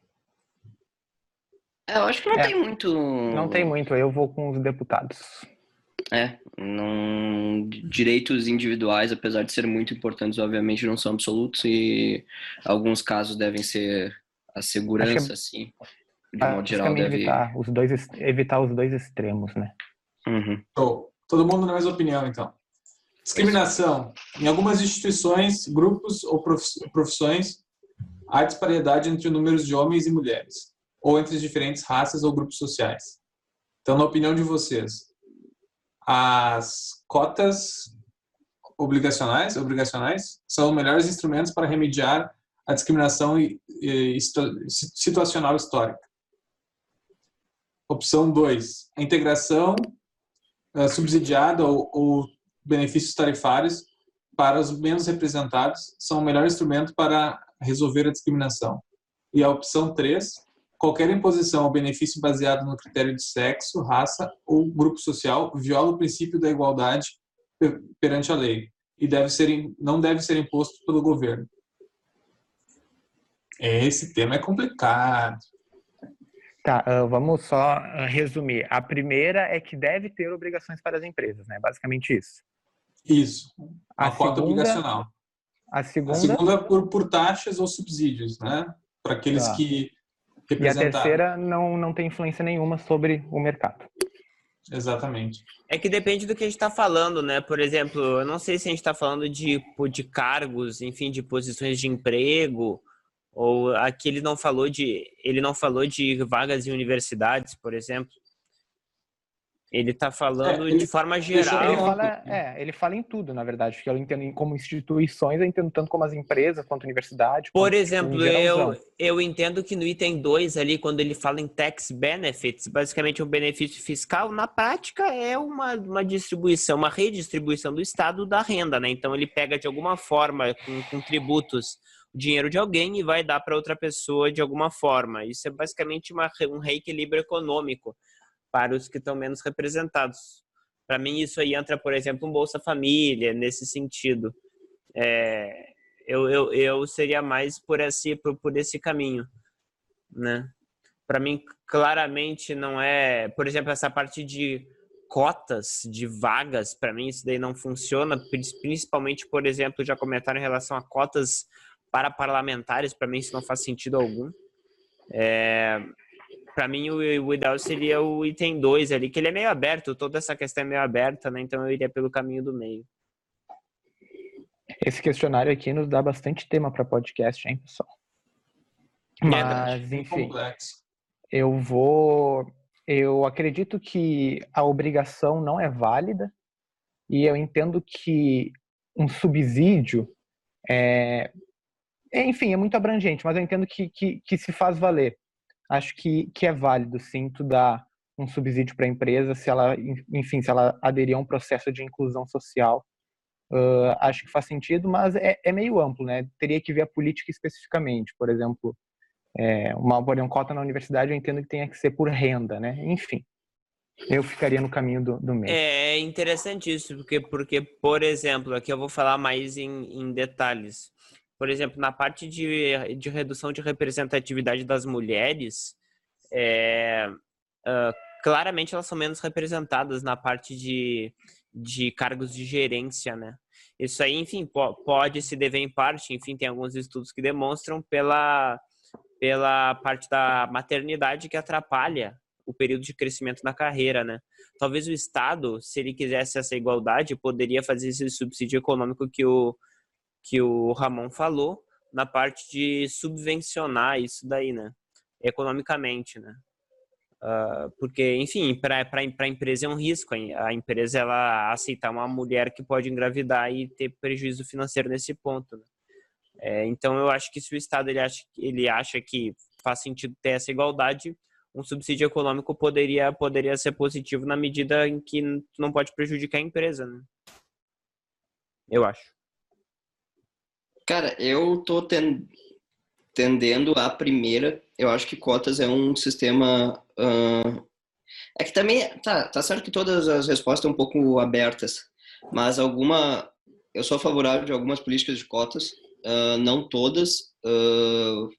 É, eu acho que não é, tem muito. Não tem muito, eu vou com os deputados. É, não... direitos individuais, apesar de serem muito importantes, obviamente não são absolutos e alguns casos devem ser a segurança, que... assim, de modo geral deve... Evitar os, dois, evitar os dois extremos, né? Uhum. Oh, todo mundo na mesma opinião, então. Discriminação. Em algumas instituições, grupos ou profissões, há disparidade entre números de homens e mulheres, ou entre diferentes raças ou grupos sociais. Então, na opinião de vocês, as cotas obrigacionais, obrigacionais são os melhores instrumentos para remediar a discriminação situacional histórica. Opção 2. A integração uh, subsidiada ou, ou, benefícios tarifários para os menos representados são o melhor instrumento para resolver a discriminação. E a opção 3 qualquer imposição ou benefício baseado no critério de sexo, raça ou grupo social viola o princípio da igualdade perante a lei e deve ser, não deve ser imposto pelo governo. Esse tema é complicado. Tá, uh, vamos só uh, resumir. A primeira é que deve ter obrigações para as empresas, né? Basicamente isso. Isso. A, a cota segunda, obrigacional. A segunda, a segunda é por, por taxas ou subsídios, né? Para aqueles tá. que e a terceira não, não tem influência nenhuma sobre o mercado. Exatamente. É que depende do que a gente está falando, né? Por exemplo, eu não sei se a gente está falando de, de cargos, enfim, de posições de emprego, ou aqui ele não falou de ele não falou de vagas em universidades, por exemplo. Ele está falando é, ele, de forma geral. Ele fala, é, ele fala em tudo, na verdade, porque eu entendo como instituições, eu entendo tanto como as empresas, quanto universidade. Por exemplo, eu, eu entendo que no item 2 ali, quando ele fala em tax benefits, basicamente um benefício fiscal, na prática é uma, uma distribuição, uma redistribuição do Estado da renda, né? Então ele pega de alguma forma, com, com tributos, o dinheiro de alguém e vai dar para outra pessoa de alguma forma. Isso é basicamente uma, um reequilíbrio econômico para os que estão menos representados. Para mim, isso aí entra, por exemplo, um Bolsa Família, nesse sentido. É, eu, eu, eu seria mais por esse, por, por esse caminho, né? Para mim, claramente não é... Por exemplo, essa parte de cotas, de vagas, para mim isso daí não funciona, principalmente, por exemplo, já comentaram em relação a cotas para parlamentares, para mim isso não faz sentido algum. É, para mim o, o, ideal seria o item 2 ali, que ele é meio aberto, toda essa questão é meio aberta, né? Então eu iria pelo caminho do meio. Esse questionário aqui nos dá bastante tema para podcast, hein, pessoal? É Mas, enfim, eu vou. Eu acredito que a obrigação não é válida e eu entendo que um subsídio é. Enfim, é muito abrangente, mas eu entendo que, que, que se faz valer acho que, que é válido, sim, tu dar um subsídio para a empresa se ela, enfim, se ela aderir a um processo de inclusão social. Uh, acho que faz sentido, mas é, é, meio amplo, né? Teria que ver a política especificamente. Por exemplo, é, uma, por exemplo, cota na universidade eu entendo que tenha que ser por renda, né? Enfim, eu ficaria no caminho do, do meio. É interessante isso, porque, porque, por exemplo, aqui eu vou falar mais em, em detalhes por exemplo, na parte de, de redução de representatividade das mulheres, é, uh, claramente elas são menos representadas na parte de, de cargos de gerência, né? Isso aí, enfim, pode se dever em parte, enfim, tem alguns estudos que demonstram pela, pela parte da maternidade que atrapalha o período de crescimento na carreira, né? Talvez o Estado, se ele quisesse essa igualdade, poderia fazer esse subsídio econômico que o, que o Ramon falou na parte de subvencionar isso daí, né? Economicamente, né? Uh, porque, enfim, para a empresa é um risco. A empresa ela aceitar uma mulher que pode engravidar e ter prejuízo financeiro nesse ponto. Né? É, então, eu acho que se o Estado ele acha, ele acha que faz sentido ter essa igualdade, um subsídio econômico poderia, poderia ser positivo na medida em que não pode prejudicar a empresa, né? Eu acho. Cara, eu tô tendendo a primeira. Eu acho que cotas é um sistema. Uh, é que também. Tá, tá certo que todas as respostas estão um pouco abertas, mas alguma. Eu sou favorável de algumas políticas de cotas, uh, não todas. Uh,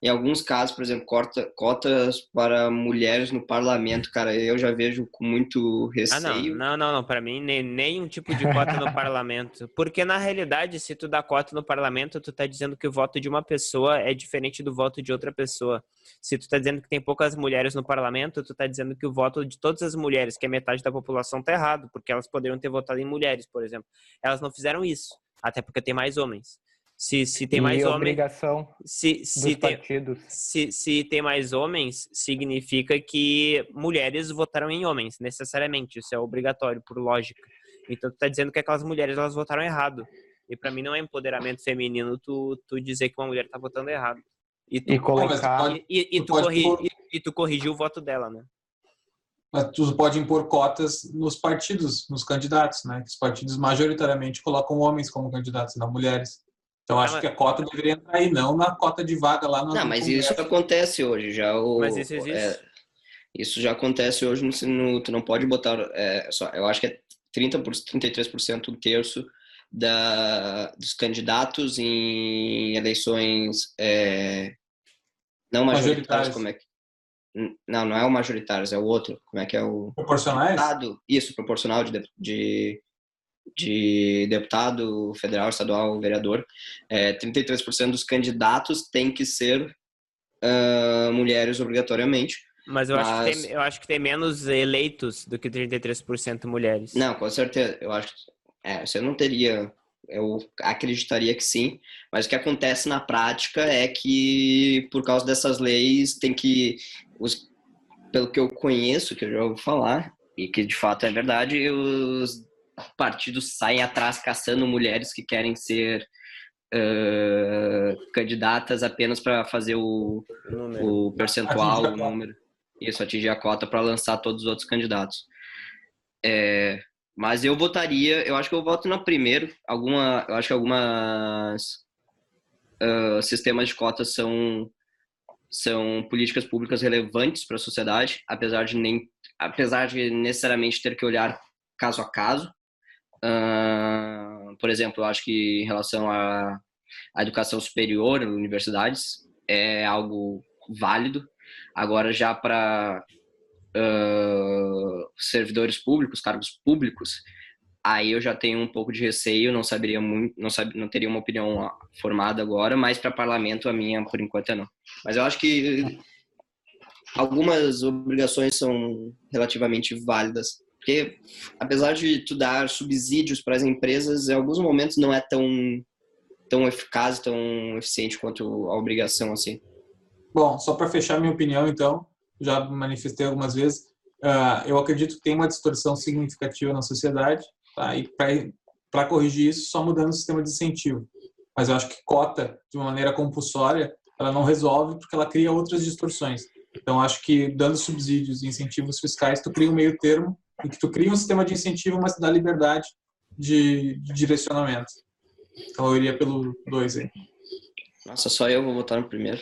em alguns casos, por exemplo, cota, cotas para mulheres no parlamento, cara, eu já vejo com muito receio. Ah, não, não, não, não. para mim, nem, nenhum tipo de cota no parlamento. Porque, na realidade, se tu dá cota no parlamento, tu tá dizendo que o voto de uma pessoa é diferente do voto de outra pessoa. Se tu tá dizendo que tem poucas mulheres no parlamento, tu tá dizendo que o voto de todas as mulheres, que é metade da população, tá errado, porque elas poderiam ter votado em mulheres, por exemplo. Elas não fizeram isso, até porque tem mais homens. Se, se tem mais homens. obrigação se, se tem. Se, se tem mais homens, significa que mulheres votaram em homens, necessariamente. Isso é obrigatório, por lógica. Então, tu tá dizendo que aquelas mulheres elas votaram errado. E para mim não é empoderamento feminino tu, tu dizer que uma mulher tá votando errado. E tu, e colocar... e, e, e, tu, corri, impor... e, tu corrigiu o voto dela, né? Mas tu pode impor cotas nos partidos, nos candidatos, né? Os partidos majoritariamente colocam homens como candidatos, não mulheres. Então acho que a cota deveria entrar aí, não na cota de vaga lá no. Não, mas isso acontece hoje já. O, mas isso existe. É, isso já acontece hoje no, no tu não pode botar. É, só, eu acho que é 30 por 33%, um terço da, dos candidatos em eleições é, não majoritárias, como é que. Não, não é o majoritários, é o outro. Como é que é o. Proporcionais? Deputado, isso, proporcional de, de de deputado federal, estadual, vereador, é, 33% dos candidatos têm que ser uh, mulheres obrigatoriamente. Mas eu, mas... Acho que tem, eu acho que tem menos eleitos do que 33% mulheres. Não, com certeza. Eu acho que é, você não teria. Eu acreditaria que sim, mas o que acontece na prática é que, por causa dessas leis, tem que. Os, pelo que eu conheço, que eu já ouvi falar, e que de fato é verdade, os partidos saem atrás caçando mulheres que querem ser uh, candidatas apenas para fazer o, o percentual, o número. Isso, atingir a cota para lançar todos os outros candidatos. É, mas eu votaria, eu acho que eu voto na primeiro. Alguma, eu acho que algumas uh, sistemas de cotas são são políticas públicas relevantes para a sociedade, apesar de nem apesar de necessariamente ter que olhar caso a caso. Uh, por exemplo, eu acho que em relação à, à educação superior, universidades, é algo válido. Agora, já para uh, servidores públicos, cargos públicos, aí eu já tenho um pouco de receio, não saberia muito, não, sabe, não teria uma opinião formada agora, mas para parlamento a minha, por enquanto, é não. Mas eu acho que algumas obrigações são relativamente válidas porque, apesar de tu dar subsídios para as empresas, em alguns momentos não é tão, tão eficaz, tão eficiente quanto a obrigação, assim. Bom, só para fechar minha opinião, então, já manifestei algumas vezes, uh, eu acredito que tem uma distorção significativa na sociedade, tá? e para corrigir isso, só mudando o sistema de incentivo. Mas eu acho que cota, de uma maneira compulsória, ela não resolve porque ela cria outras distorções. Então, acho que dando subsídios e incentivos fiscais, tu cria um meio termo em que tu cria um sistema de incentivo, mas te dá liberdade de, de direcionamento. Então eu iria pelo 2 aí. Nossa, só eu vou votar no primeiro.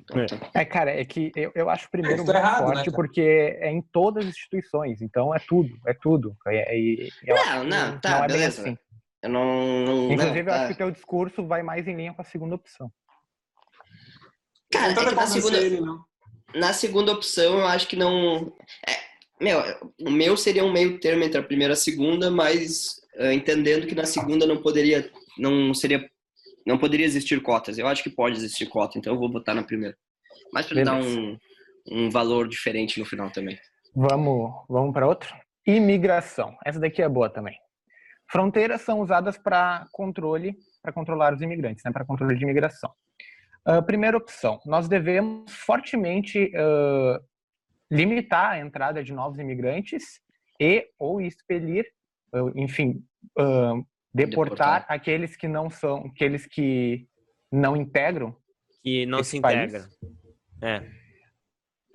Então, é. Tá. é, cara, é que eu, eu acho primeiro muito errado, forte né, porque é em todas as instituições, então é tudo, é tudo. É, é, é não, não, tá, não é beleza. Assim. Eu não, não Inclusive, não, eu acho tá. que o teu discurso vai mais em linha com a segunda opção. Cara, é que na segunda, ele, na segunda opção eu acho que não. Meu, o meu seria um meio termo entre a primeira e a segunda, mas uh, entendendo que na segunda não poderia, não seria, não poderia existir cotas. Eu acho que pode existir cota, então eu vou botar na primeira. Mas para dar um, um valor diferente no final também. Vamos, vamos para outra. Imigração. Essa daqui é boa também. Fronteiras são usadas para controle, para controlar os imigrantes, né, para controle de imigração. Uh, primeira opção, nós devemos fortemente uh, limitar a entrada de novos imigrantes e ou expelir, enfim, uh, deportar, deportar, aqueles que não são, aqueles que não integram. Que não se integra. É.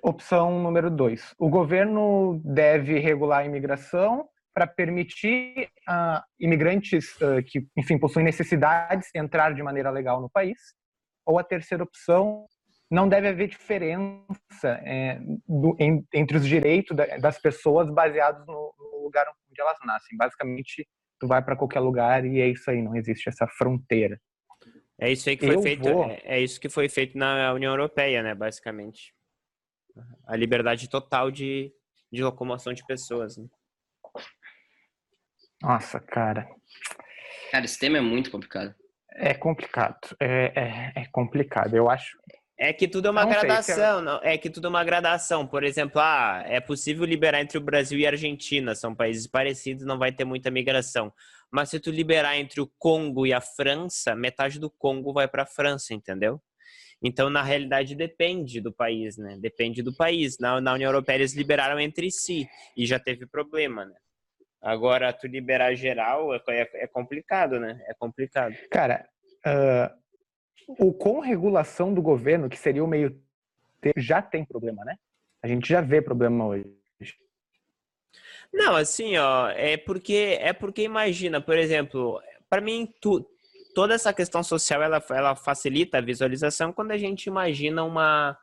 Opção número dois: o governo deve regular a imigração para permitir uh, imigrantes uh, que, enfim, possuem necessidades entrar de maneira legal no país. Ou a terceira opção, não deve haver diferença é, do, em, entre os direitos da, das pessoas baseados no, no, lugar onde elas nascem. Basicamente, tu vai para qualquer lugar e é isso aí, não existe essa fronteira. É isso aí que foi Eu feito. Vou... É, é isso que foi feito na União Europeia, né? Basicamente, a liberdade total de, de locomoção de pessoas. Né? Nossa, cara. Cara, esse tema é muito complicado. É complicado. É, é, é complicado. Eu acho. É que tudo é uma não gradação, sei, não, é que tudo é uma gradação. Por exemplo, ah, é possível liberar entre o Brasil e a Argentina, são países parecidos, não vai ter muita migração. Mas se tu liberar entre o Congo e a França, metade do Congo vai para a França, entendeu? Então, na realidade, depende do país, né? Depende do país. Na, na União Europeia, eles liberaram entre si e já teve problema, né? Agora, tu liberar geral é, é, é complicado, né? É complicado. Cara, uh, o com regulação do governo, que seria o meio termo, já tem problema, né? A gente já vê problema hoje. Não, assim, ó, é porque é porque imagina, por exemplo, para mim tu, toda essa questão social ela, ela facilita a visualização quando a gente imagina uma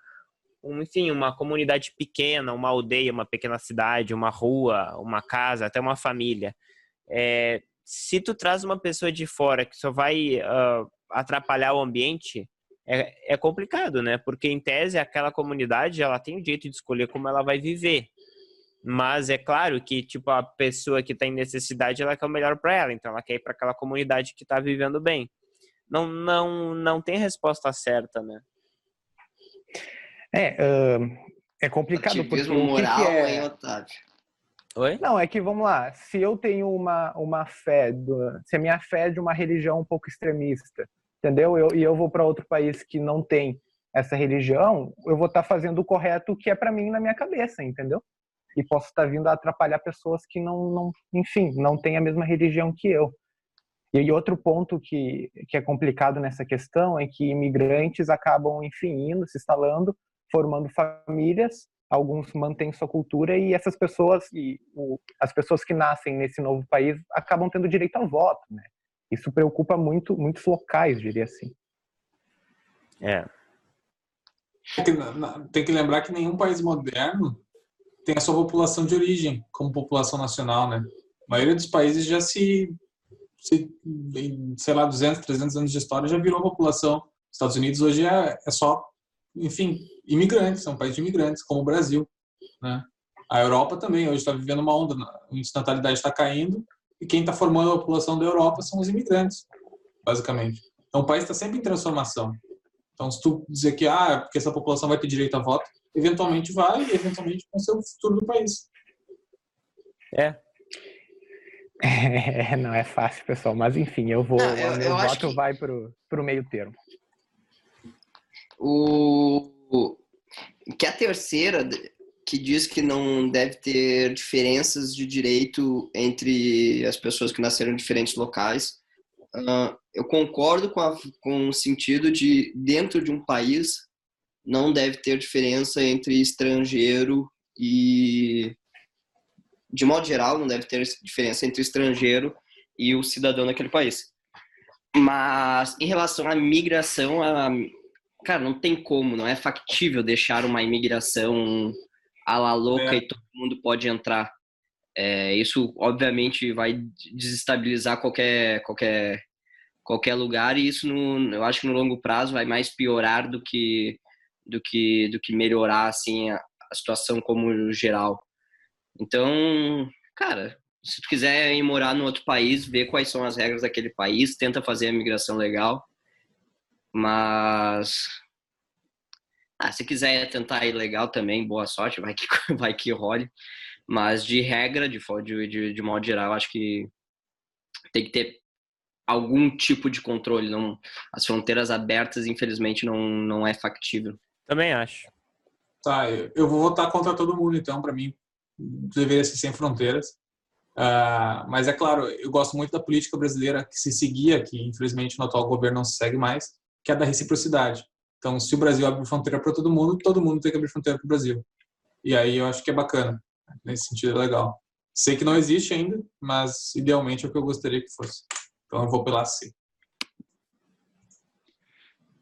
um, enfim, uma comunidade pequena, uma aldeia, uma pequena cidade, uma rua, uma casa, até uma família. É, se tu traz uma pessoa de fora que só vai uh, atrapalhar o ambiente, é, é, complicado, né? Porque em tese aquela comunidade ela tem o direito de escolher como ela vai viver. Mas é claro que tipo a pessoa que está em necessidade ela quer o melhor para ela, então ela quer ir para aquela comunidade que está vivendo bem. Não, não, não tem resposta certa, né? É, uh, é complicado porque moral, que, que é... hein, Otávio? Oi? Não, é que vamos lá, se eu tenho uma, uma fé, do, se a minha fé é de uma religião um pouco extremista, entendeu? Eu, e eu vou para outro país que não tem essa religião, eu vou estar tá fazendo o correto que é para mim na minha cabeça, entendeu? E posso estar tá vindo a atrapalhar pessoas que não, não, enfim, não têm a mesma religião que eu. E outro ponto que, que é complicado nessa questão é que imigrantes acabam, enfim, indo, se instalando formando famílias, alguns mantêm sua cultura e essas pessoas e o, as pessoas que nascem nesse novo país acabam tendo direito ao voto, né? Isso preocupa muito muitos locais, diria assim. É. Tem que lembrar que nenhum país moderno tem a sua população de origem como população nacional, né? A maioria dos países já se, se sei lá, 200, 300 anos de história já virou população. Estados Unidos hoje é, é só enfim, imigrantes, é um país de imigrantes, como o Brasil. Né? A Europa também, hoje está vivendo uma onda, a índice de natalidade está caindo, e quem está formando a população da Europa são os imigrantes, basicamente. Então o país está sempre em transformação. Então, se tu dizer que ah, porque essa população vai ter direito a voto, eventualmente vai e eventualmente vai ser o futuro do país. É. é. não é fácil, pessoal, mas enfim, eu vou. Não, eu, meu eu voto que... vai para o meio termo. O, que a terceira, que diz que não deve ter diferenças de direito entre as pessoas que nasceram em diferentes locais, uh, eu concordo com, a, com o sentido de, dentro de um país, não deve ter diferença entre estrangeiro e. De modo geral, não deve ter diferença entre estrangeiro e o cidadão daquele país. Mas em relação à migração, a, cara, não tem como, não é factível deixar uma imigração à la louca é. e todo mundo pode entrar. É, isso, obviamente, vai desestabilizar qualquer, qualquer, qualquer lugar e isso, no, eu acho que no longo prazo vai mais piorar do que, do que, do que melhorar, assim, a, a situação como geral. Então, cara, se tu quiser ir morar no outro país, ver quais são as regras daquele país, tenta fazer a migração legal mas ah, se quiser tentar ir legal também, boa sorte, vai que, vai que role. Mas de regra, de, de, de modo geral, acho que tem que ter algum tipo de controle. Não, as fronteiras abertas, infelizmente, não, não é factível. Também acho. Tá, eu vou votar contra todo mundo, então, para mim, deveria ser sem fronteiras. Uh, mas é claro, eu gosto muito da política brasileira que se seguia, que infelizmente no atual governo não se segue mais, que é da reciprocidade. Então, se o Brasil abre fronteira para todo mundo, todo mundo tem que abrir fronteira para o Brasil. E aí eu acho que é bacana. Nesse sentido é legal. Sei que não existe ainda, mas idealmente é o que eu gostaria que fosse. Então eu vou pela C.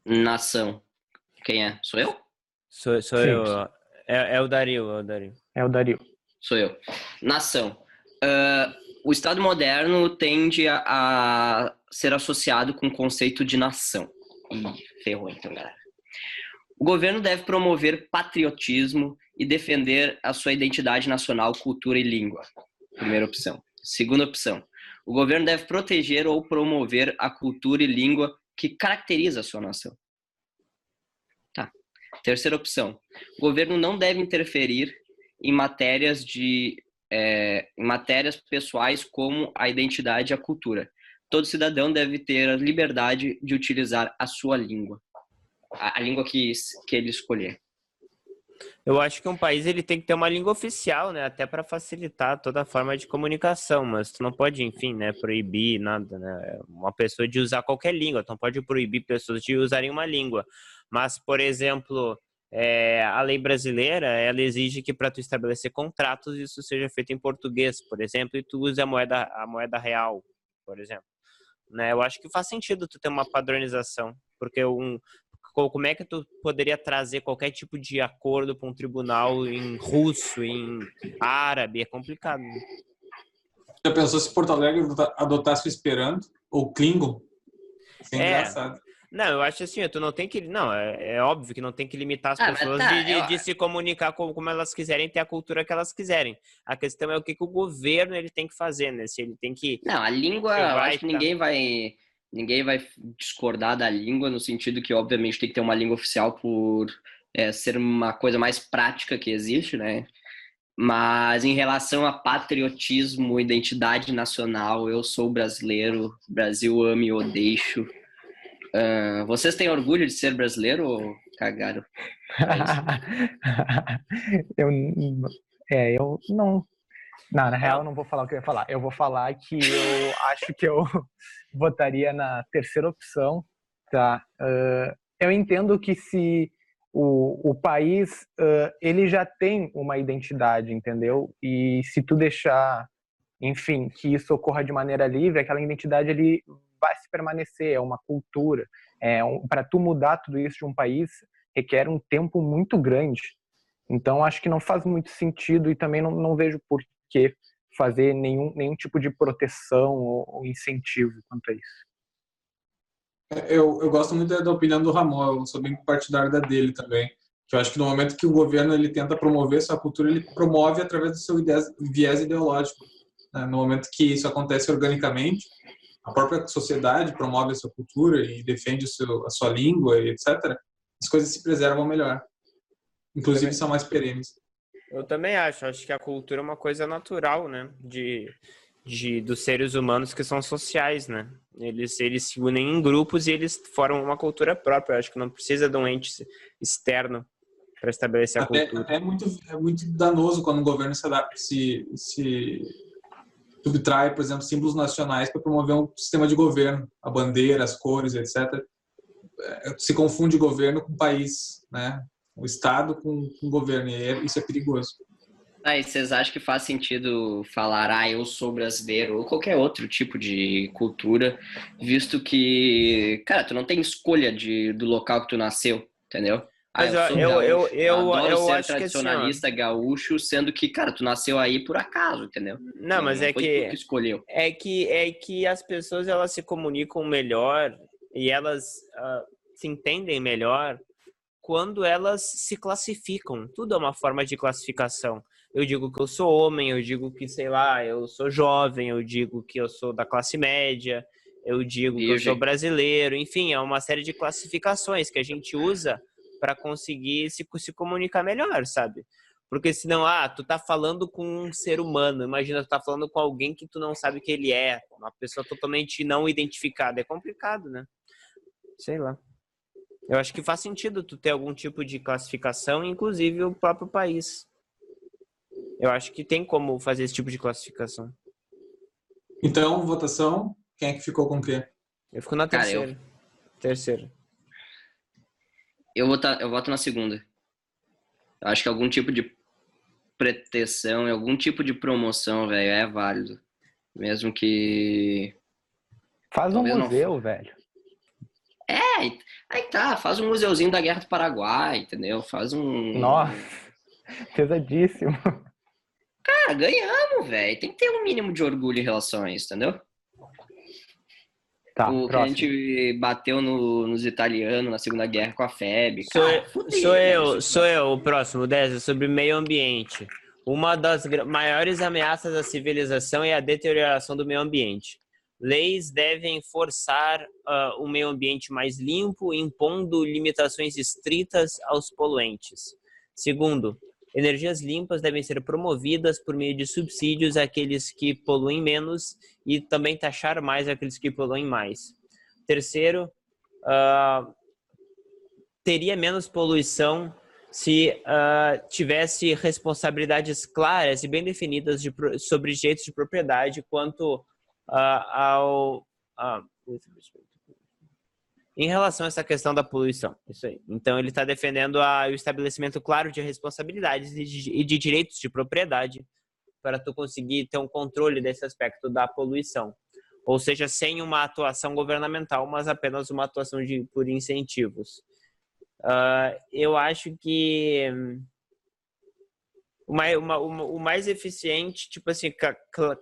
Nação. Quem é? Sou eu? Sou, sou eu. É, é, o Dario, é o Dario. É o Dario. Sou eu. Nação. Uh, o Estado moderno tende a, a, ser associado com o conceito de nação. Ih, ferrou então, galera. O governo deve promover patriotismo e defender a sua identidade nacional, cultura e língua. Primeira opção. Segunda opção. O governo deve proteger ou promover a cultura e língua que caracteriza a sua nação. Tá. Terceira opção. O governo não deve interferir em matérias de é, em matérias pessoais como a identidade e a cultura. Todo cidadão deve ter a liberdade de utilizar a sua língua, a, língua que, que ele escolher. Eu acho que um país ele tem que ter uma língua oficial, né? Até para facilitar toda a forma de comunicação, mas tu não pode, enfim, né, proibir nada, né? Uma pessoa de usar qualquer língua, tu não pode proibir pessoas de usarem uma língua. Mas, por exemplo, é, a lei brasileira, ela exige que para tu estabelecer contratos isso seja feito em português, por exemplo, e tu use a moeda a moeda real, por exemplo. Né? Eu acho que faz sentido tu ter uma padronização, porque um, como é que tu poderia trazer qualquer tipo de acordo para um tribunal em russo, em árabe? É complicado. Né? Já pensou se Porto Alegre adotasse o Esperanto ou Klingon? é, é engraçado. Não, eu acho assim, tu não tem que. Não, é, é óbvio que não tem que limitar as ah, pessoas tá, de, de, eu... de, se comunicar como, como, elas quiserem, ter a cultura que elas quiserem. A questão é o que, que o governo ele tem que fazer, né? Se ele tem que. Não, a língua, eu acho que tá... ninguém vai ninguém vai discordar da língua, no sentido que, obviamente, tem que ter uma língua oficial por é, ser uma coisa mais prática que existe, né? Mas em relação a patriotismo, identidade nacional, eu sou brasileiro, Brasil ame e odeio. Uh, vocês têm orgulho de ser brasileiro ou cagaram? eu, é, eu não. Não, na real, eu não vou falar o que eu ia falar. Eu vou falar que eu acho que eu votaria na terceira opção, tá? Uh, eu entendo que se o, o país uh, ele já tem uma identidade, entendeu? E se tu deixar, enfim, que isso ocorra de maneira livre, aquela identidade ele vai se permanecer, é uma cultura. É um, para tu mudar tudo isso de um país requer um tempo muito grande. Então acho que não faz muito sentido e também não, não vejo por que fazer nenhum, nenhum tipo de proteção ou, incentivo quanto a isso. Eu, eu gosto muito da opinião do Ramon, eu sou bem partidário da dele também. Que eu acho que no momento que o governo ele tenta promover sua cultura, ele promove através do seu viés ideológico. Né? No momento que isso acontece organicamente, a própria sociedade promove a sua cultura e defende seu, a sua língua e etc., as coisas se preservam melhor. Inclusive, são mais perenes. Eu também acho. Acho que a cultura é uma coisa natural, né? De, de dos seres humanos que são sociais, né? Eles eles se unem em grupos e eles formam uma cultura própria. Eu acho que não precisa de um ente externo para estabelecer a Até, cultura. É muito é muito danoso quando o governo se se, se subtrai, por exemplo, símbolos nacionais para promover um sistema de governo, a bandeira, as cores, etc. É, se confunde governo com país, né? O Estado com, com o governo, e é, isso é perigoso. Ah, e vocês acham que faz sentido falar, ah, eu sou brasileiro, ou qualquer outro tipo de cultura, visto que, cara, tu não tem escolha de, do local que tu nasceu, entendeu? Ah, Mas eu, eu, eu, eu, adoro eu ser acho tradicionalista que assim, gaúcho, sendo que, cara, tu nasceu aí por acaso, entendeu? Não, mas não é que, que escolheu. É que é que as pessoas elas se comunicam melhor e elas uh, se entendem melhor quando elas se classificam. Tudo é uma forma de classificação. Eu digo que eu sou homem, eu digo que, sei lá, eu sou jovem, eu digo que eu sou da classe média, eu digo que eu sou brasileiro, enfim, é uma série de classificações que a gente usa para conseguir se, se comunicar melhor, sabe? Porque senão, ah, tu tá falando com um ser humano, imagina tu tá falando com alguém que tu não sabe que ele é, uma pessoa totalmente não identificada, é complicado, né? Sei lá. Eu acho que faz sentido tu ter algum tipo de classificação, inclusive o próprio país. Eu acho que tem como fazer esse tipo de classificação. Então, votação, quem é que ficou com o quê? Eu fico na terceira. Cara, eu... Terceira. Eu, tá, eu voto na segunda. Eu acho que algum tipo de proteção, algum tipo de promoção, velho, é válido. Mesmo que. Faz um museu, não... velho. É, aí tá, faz um museuzinho da Guerra do Paraguai, entendeu? Faz um. Nossa, pesadíssimo. Cara, ganhamos, velho. Tem que ter um mínimo de orgulho em relação a isso, entendeu? Tá, o próximo. que a gente bateu no, nos italianos na Segunda Guerra com a FEB. Sou, cara, fudeu, sou eu, sou eu o próximo dessa, sobre meio ambiente. Uma das maiores ameaças à civilização é a deterioração do meio ambiente. Leis devem forçar uh, um meio ambiente mais limpo, impondo limitações estritas aos poluentes. Segundo, energias limpas devem ser promovidas por meio de subsídios àqueles que poluem menos e também taxar mais aqueles que poluem mais. Terceiro, uh, teria menos poluição se uh, tivesse responsabilidades claras e bem definidas de, sobre direitos de propriedade quanto uh, ao em relação a essa questão da poluição. Isso aí. Então, ele está defendendo a, o estabelecimento claro de responsabilidades e de, e de, direitos de propriedade para tu conseguir ter um controle desse aspecto da poluição. Ou seja, sem uma atuação governamental, mas apenas uma atuação de, por incentivos. Uh, eu acho que o mais, uma, uma, o mais eficiente, tipo assim,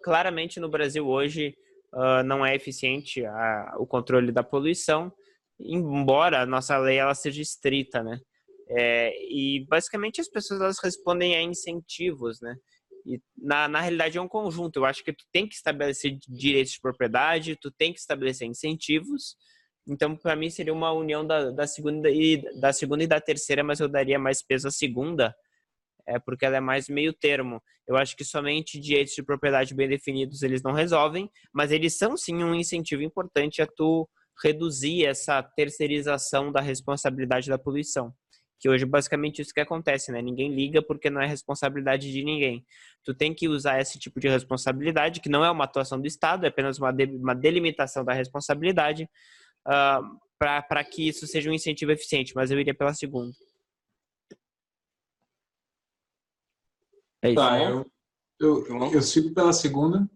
claramente no Brasil hoje uh, não é eficiente a, o controle da poluição, embora a nossa lei ela seja estrita, né? É, e basicamente as pessoas elas respondem a incentivos, né? E na, na realidade é um conjunto. Eu acho que tu tem que estabelecer direitos de propriedade, tu tem que estabelecer incentivos. Então, para mim seria uma união da, da segunda e da segunda e da terceira, mas eu daria mais peso à segunda, é porque ela é mais meio termo. Eu acho que somente direitos de propriedade bem definidos eles não resolvem, mas eles são sim um incentivo importante a tu reduzir essa terceirização da responsabilidade da poluição. Que hoje basicamente isso que acontece, né? Ninguém liga porque não é responsabilidade de ninguém. Tu tem que usar esse tipo de responsabilidade, que não é uma atuação do Estado, é apenas uma, de, uma delimitação da responsabilidade, uh, para que isso seja um incentivo eficiente. Mas eu iria pela segunda. É isso, tá, eu, eu, eu sigo pela segunda.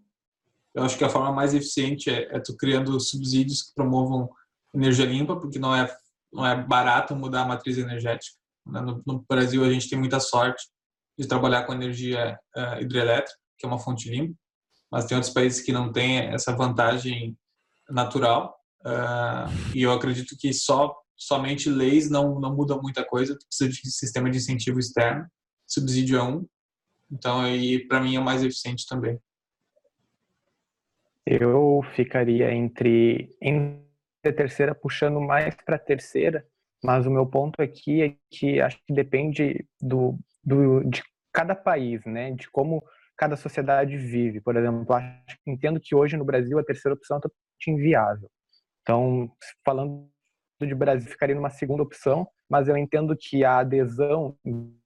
Eu acho que a forma mais eficiente é, é tu criando subsídios que promovam energia limpa, porque não é não é barato mudar a matriz energética. Né? No, no Brasil a gente tem muita sorte de trabalhar com energia uh, hidrelétrica, que é uma fonte limpa, mas tem outros países que não têm essa vantagem natural. Uh, e eu acredito que só somente leis não não mudam muita coisa. Tu precisa de sistema de incentivo externo, subsídio é um. Então aí para mim é mais eficiente também. Eu ficaria entre, entre a terceira puxando mais para a terceira, mas o meu ponto aqui é que acho que depende do, do, de cada país, né? De como cada sociedade vive. Por exemplo, acho, entendo que hoje no Brasil a terceira opção é totalmente inviável. Então, falando de Brasil, ficaria numa segunda opção, mas eu entendo que a adesão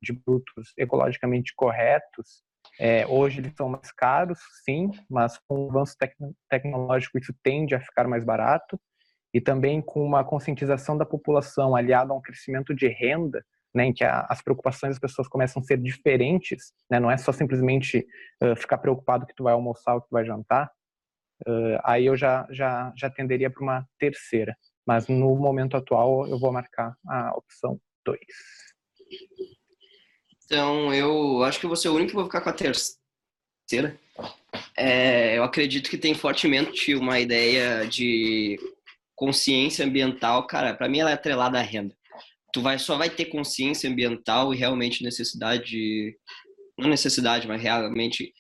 de produtos ecologicamente corretos é, hoje eles são mais caros, sim, mas com o avanço tec tecnológico isso tende a ficar mais barato e também com uma conscientização da população aliada a um crescimento de renda, né, em que a, as preocupações das pessoas começam a ser diferentes, né, não é só simplesmente uh, ficar preocupado que tu vai almoçar ou que tu vai jantar, uh, aí eu já, já, já tenderia para uma terceira. Mas no momento atual eu vou marcar a opção 2. Então, eu acho que eu vou ser o único que vou ficar com a terceira. É, eu acredito que tem fortemente uma ideia de consciência ambiental. Cara, para mim ela é atrelada à renda. Tu vai, só vai ter consciência ambiental e realmente necessidade, não necessidade, mas realmente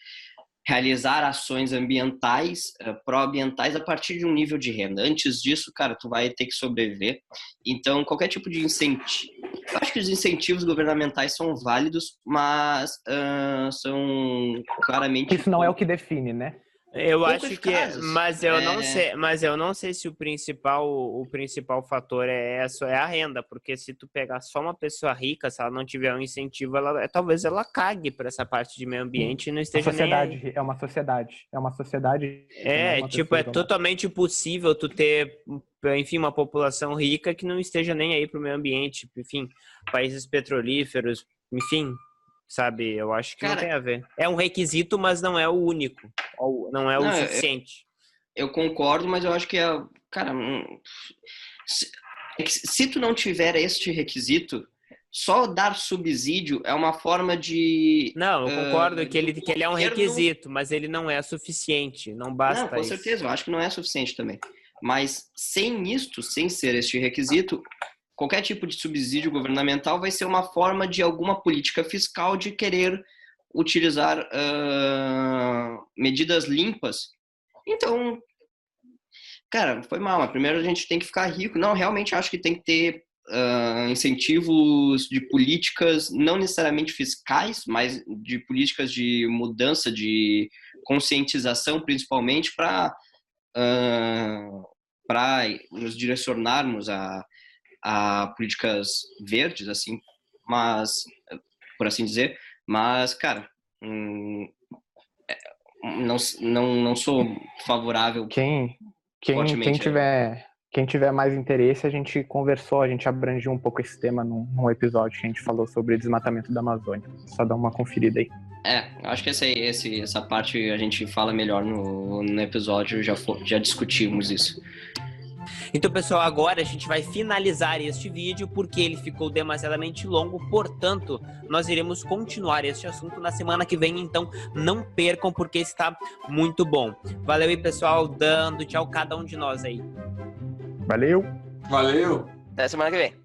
realizar ações ambientais, uh, pró-ambientais a partir de um nível de renda. Antes disso, cara, tu vai ter que sobreviver. Então, qualquer tipo de incentivo. Eu acho que os incentivos governamentais são válidos, mas uh, são claramente. Isso não é o que define, né? Eu acho que, mas eu é... não sei, mas eu não sei se o principal, o principal fator é essa, é a renda, porque se tu pegar só uma pessoa rica, se ela não tiver um incentivo, ela talvez ela cague para essa parte de meio ambiente e não esteja a sociedade, é uma sociedade, é uma sociedade. É, é tipo, é totalmente possível tu ter, enfim, uma população rica que não esteja nem aí para o meio ambiente, enfim, países petrolíferos, enfim, sabe? Eu acho que Cara, não tem a ver. É um requisito, mas não é o único. Não é o não, suficiente. Eu, eu, concordo, mas eu acho que é. Cara, se, é se tu não tiver este requisito, só dar subsídio é uma forma de. Não, eu concordo uh, que, ele, que ele é um requisito, mas ele não é suficiente. Não basta. Não, com isso. certeza, eu acho que não é suficiente também. Mas sem isto, sem ser este requisito, qualquer tipo de subsídio governamental vai ser uma forma de alguma política fiscal de querer utilizar uh, medidas limpas. Então, cara, foi mal. Primeiro a gente tem que ficar rico. Não, realmente acho que tem que ter uh, incentivos de políticas, não necessariamente fiscais, mas de políticas de mudança, de conscientização, principalmente para uh, para nos direcionarmos a a políticas verdes, assim, mas, por assim dizer, mas, cara, hum, é, não, não, não sou favorável. Quem, quem, quem tiver quem tiver mais interesse, a gente conversou, a gente abrangiu um pouco esse tema num, num, episódio que a gente falou sobre desmatamento da Amazônia. Só dá uma conferida aí. É, acho que esse, esse, essa parte a gente fala melhor no, no episódio, já, já discutimos isso. Então, pessoal, agora a gente vai finalizar este vídeo porque ele ficou demasiadamente longo, portanto, nós iremos continuar este assunto na semana que vem, então não percam porque está muito bom. Valeu aí, pessoal, dando tchau cada um de nós aí. Valeu. Valeu. Até semana que vem.